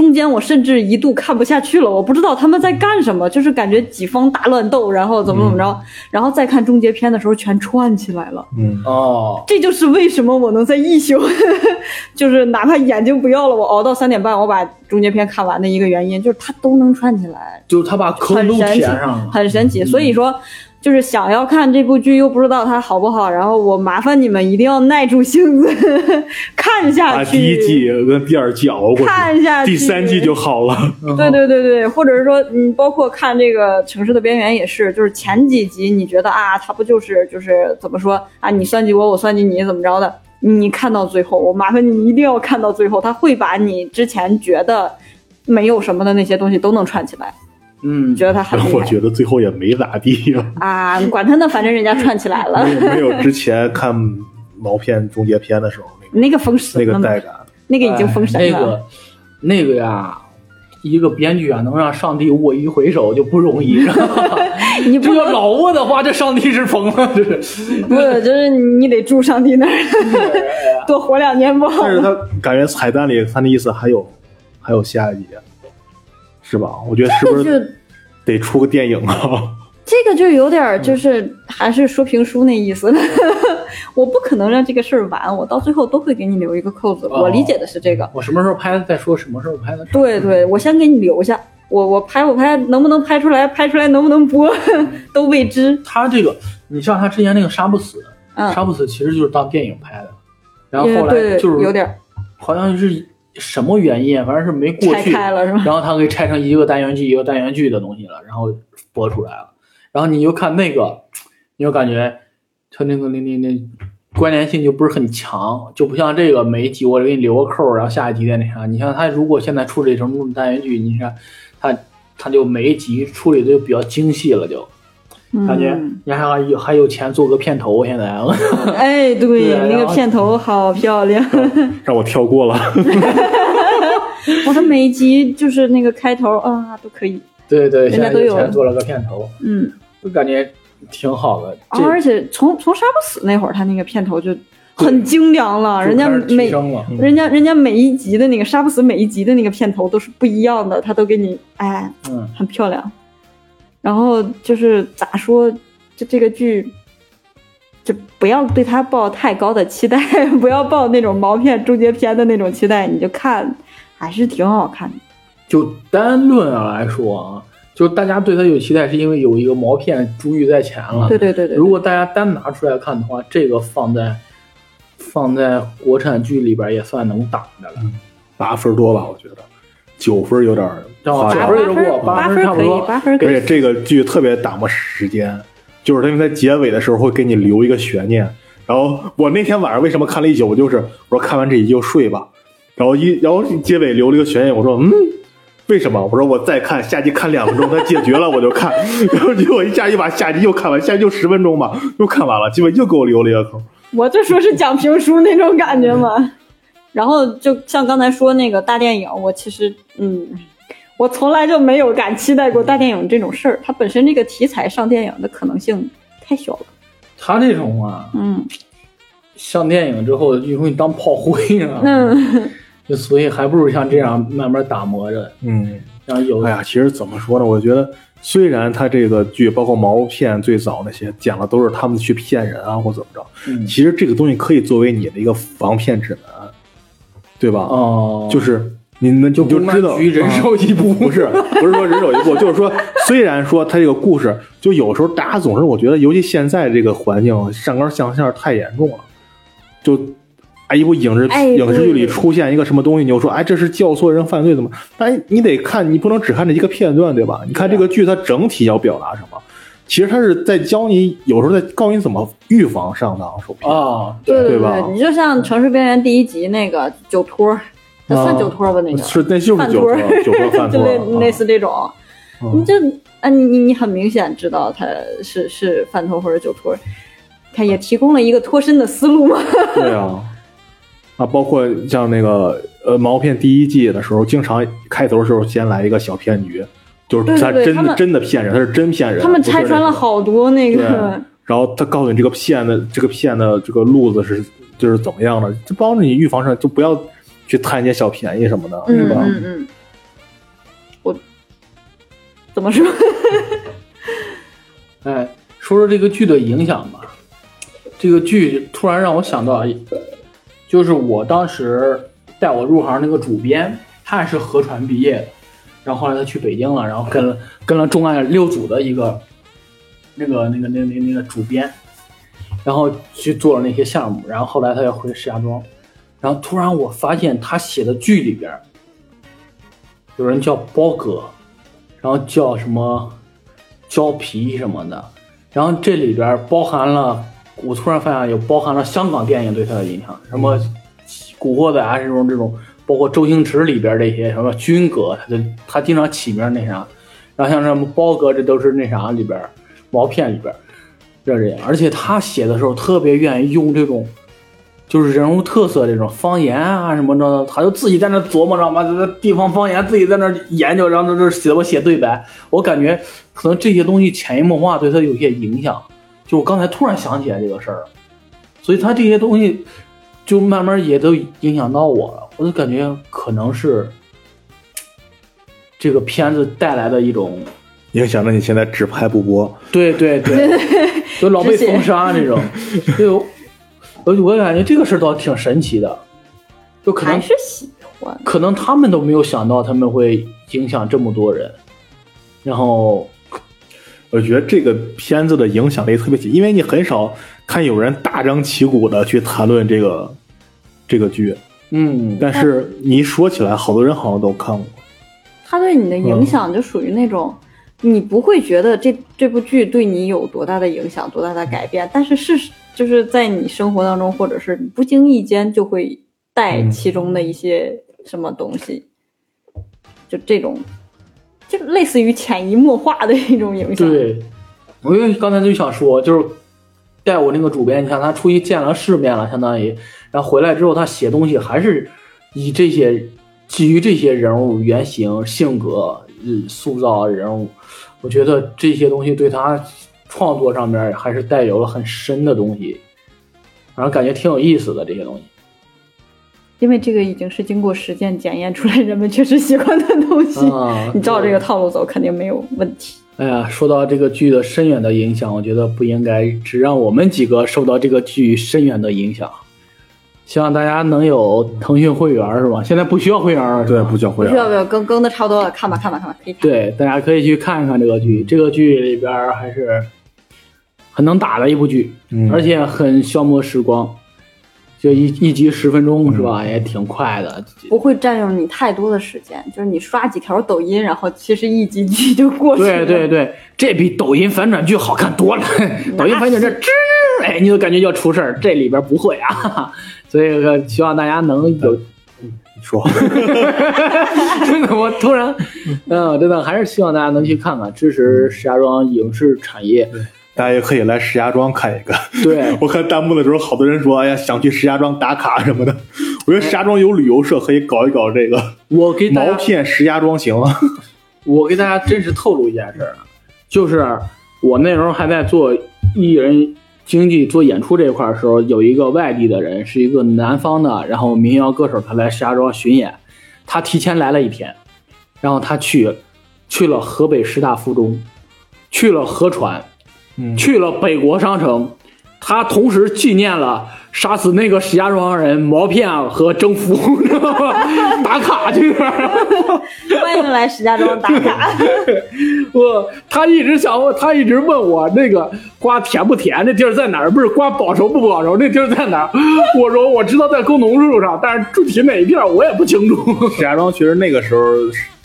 中间我甚至一度看不下去了，我不知道他们在干什么，就是感觉几方大乱斗，然后怎么怎么着，然后再看终结篇的时候全串起来了。嗯，哦，这就是为什么我能在一宿，[laughs] 就是哪怕眼睛不要了，我熬到三点半，我把终结篇看完的一个原因，就是它都能串起来。就是他把坑都很神奇填上了。很神奇。所以说，就是想要看这部剧又不知道它好不好，然后我麻烦你们一定要耐住性子 [laughs] 看下去。把第一季跟第二季熬过去，看下去，第三季就好了。对对对对，或者是说，嗯，包括看这个《城市的边缘》也是，就是前几集你觉得啊，它不就是就是怎么说啊，你算计我，我算计你，怎么着的？你看到最后，我麻烦你一定要看到最后，他会把你之前觉得没有什么的那些东西都能串起来，嗯，觉得他很厉害我觉得最后也没咋地呀，[laughs] 啊！管他呢，反正人家串起来了，没有没有之前看毛片终结篇的时候那个那个封神，那个带感。那个已经封神了。哎那个那个呀，一个编剧啊，能让上帝握一回手就不容易。[laughs] 你不要老握的话，这上帝是疯了，这是。不，就是你得住上帝那儿，[laughs] 多活两年不好？但是他感觉彩蛋里他那意思还有还有下一集，是吧？我觉得是不是就得出个电影啊？[laughs] 这个就有点就是还是说评书那意思，[laughs] 我不可能让这个事儿完，我到最后都会给你留一个扣子。哦我理解的是这个，我什么时候拍的再说，什么时候拍的。对对，我先给你留下，我我拍不拍，能不能拍出来，拍出来能不能播，[laughs] 都未知。他这个，你像他之前那个杀不死，嗯，杀不死其实就是当电影拍的，然后后来就是有点好像是什么原因，反正是没过拆去，开了是吗？然后他给拆成一个单元剧一个单元剧的东西了，然后播出来了。然后你就看那个，你就感觉他那个那那那关联性就不是很强，就不像这个每一集我给你留个扣，然后下一集再那啥。你像他如果现在处理成单元剧，你看他他就每一集处理的就比较精细了，就感觉嗯你还有还有钱做个片头，现在 [laughs] 哎，对，对那个片头好漂亮。[laughs] 让我跳过了。[laughs] 我的每一集就是那个开头啊，都可以。对对，现在人家都有钱做了个片头，嗯，就感觉挺好的。这而且从从杀不死那会儿，他那个片头就很精良了，人家每。人家人家每一集的那个杀不死每一集的那个片头都是不一样的，他都给你哎嗯，很漂亮。然后就是咋说，就这个剧就不要对它抱太高的期待，[laughs] 不要抱那种毛片终结篇的那种期待，你就看还是挺好看的。就单论来说啊，就大家对它有期待，是因为有一个毛片珠玉在前了。对对对对，如果大家单拿出来看的话，这个放在放在国产剧里边也算能打的了。八分多吧，我觉得九分有点儿夸张九分有点过八八分分可以差不多，而八分可以。且这个剧特别打磨时间，就是因为在结尾的时候会给你留一个悬念。然后我那天晚上为什么看了一宿？我就是我说看完这一集就睡吧，然后一然后结尾留了一个悬念，我说嗯。为什么？我说我再看下集看两分钟，它解决了我就看，[laughs] 然后结果一下一把下集又看完，下集就十分钟吧，又看完了，结果又给我留了一个口。我就说是讲评书那种感觉嘛。然后就像刚才说那个大电影，我其实嗯，我从来就没有敢期待过大电影这种事儿。它本身这个题材上电影的可能性太小了。他这种啊，嗯上电影之后就容易当炮灰啊，嗯，[laughs] 就所以还不如像这样慢慢打磨着，嗯，然后有哎呀，其实怎么说呢？我觉得虽然他这个剧包括毛片最早那些讲的都是他们去骗人啊或怎么着，嗯其实这个东西可以作为你的一个防骗指南，对吧？哦，就是你们就就就知道局人啊手一部，[laughs] 不是不是说人手一部，[laughs] 就是说虽然说他这个故事，就有时候大家总是我觉得，尤其现在这个环境上纲上线太严重了，就。哎，一部影视哎影视剧里出现一个什么东西，你就说，哎，这是教唆人犯罪的吗？但你得看，你不能只看这一个片段，对吧？你看这个剧它整体要表达什么？其实他是在教你，有时候在告诉你怎么预防上当受骗。啊，对对吧对，你就像《城市边缘》第一集那个酒托儿，那算酒托儿吧？那个是，那就是酒托酒托饭 [laughs] 就托类类似这种。嗯你就啊，你你你很明显知道他是是饭托或者酒托，他也提供了一个脱身的思路嘛。[laughs] 对啊，啊，包括像那个呃毛片第一季的时候，经常开头的时候先来一个小骗局，就是他真真的骗人，他是真骗人。他们拆穿了好多那对个，然后他告诉你这个骗的这个骗的这个路子是就是怎么样的，就帮助你预防上，就不要去贪一些小便宜什么的，嗯是吧？嗯嗯，我怎么说？[laughs] 哎，说说这个剧的影响吧。这个剧突然让我想到，就是我当时带我入行那个主编，他也是河传毕业的，然后后来他去北京了，然后跟了跟了重案六组的一个那个那个那个那个那个主编，然后去做了那些项目，然后后来他要回石家庄，然后突然我发现他写的剧里边，有人叫包哥，然后叫什么胶皮什么的，然后这里边包含了，我突然发现有包含了香港电影对他的影响，什么《古惑仔》啊这种这种，包括周星驰里边这些什么军哥，他就他经常起名那啥，然后像什么包哥，这都是那啥里边毛片里边，就是这样，而且他写的时候特别愿意用这种。就是人物特色这种方言啊什么的，他就自己在那琢磨，知道吗？这地方方言自己在那研究，然后这写我写对白，我感觉可能这些东西潜移默化对他有些影响。就我刚才突然想起来这个事儿，所以他这些东西就慢慢也都影响到我了。我就感觉可能是这个片子带来的一种，影响着你现在只拍不播。对对对，[laughs] 就老被封杀这种。对，我我感觉这个事儿倒挺神奇的，就可能还是喜欢。可能他们都没有想到他们会影响这么多人，然后我觉得这个片子的影响力特别强，因为你很少看有人大张旗鼓的去谈论这个这个剧，嗯，但是你一说起来，好多人好像都看过。他对你的影响就属于那种，你不会觉得这这部剧对你有多大的影响、多大的改变，但是是就是在你生活当中，或者是你不经意间就会带其中的一些什么东西，就这种，就类似于潜移默化的一种影响。对，我因为刚才就想说，就是带我那个主编，你看他出去见了世面了，相当于，然后回来之后他写东西还是以这些基于这些人物原型、性格、嗯塑造人物，我觉得这些东西对他创作上面还是带有了很深的东西，反正感觉挺有意思的这些东西。因为这个已经是经过实践检验出来人们确实喜欢的东西，啊，你照这个套路走肯定没有问题。哎呀，说到这个剧的深远的影响，我觉得不应该只让我们几个受到这个剧深远的影响。希望大家能有腾讯会员是吧？现在不需要会员了，对，不需要会员。不需要不要更更的差不多了，看吧看吧看吧，可以。对，大家可以去看一看这个剧。这个剧里边还是很能打的一部剧，嗯而且很消磨时光，就一一集十分钟是吧？也挺快的。不会占用你太多的时间，就是你刷几条抖音，然后其实一集剧就过去了。对对对，这比抖音反转剧好看多了。[laughs] 抖音反转这吱，哎，你就感觉要出事儿，这里边不会啊。所以呃希望大家能有，你说，[laughs] 真的，我突然，嗯，真的还是希望大家能去看看，支持石家庄影视产业。大家也可以来石家庄看一个。对，[laughs] 我看弹幕的时候，好多人说：“哎呀，想去石家庄打卡什么的。”我觉得石家庄有旅游社可以搞一搞这个我给毛片石家庄行。[laughs] 我给大家真实透露一件事就是我那时候还在做艺人经济、做演出这一块儿的时候，有一个外地的人，是一个南方的，然后民谣歌手，他来石家庄巡演，他提前来了一天，然后他去去了河北师大附中，去了河川，嗯。去了北国商城，他同时纪念了杀死那个石家庄人毛片和征服，知道吗？打卡去那儿。[laughs] 欢迎来石家庄打卡。[laughs] 我他一直想问，他一直问我那个瓜甜不甜，那地儿在哪儿？不是瓜保熟不保熟，那地儿在哪儿？[laughs] 我说我知道在工农路上，但是具体哪一片我也不清楚。石家庄其实那个时候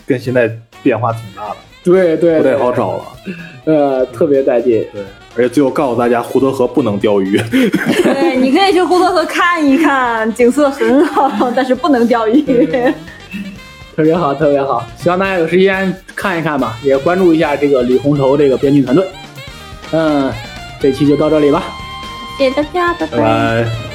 跟现在变化挺大的，对对不太好找了。呃，特别带劲。对，而且最后告诉大家，胡德河不能钓鱼。对，你可以去胡德河看一看，景色很好，但是不能钓鱼。特别好，特别好，希望大家有时间看一看吧，也关注一下这个李红头这个编剧团队。嗯，这期就到这里吧。谢谢大家，拜拜拜。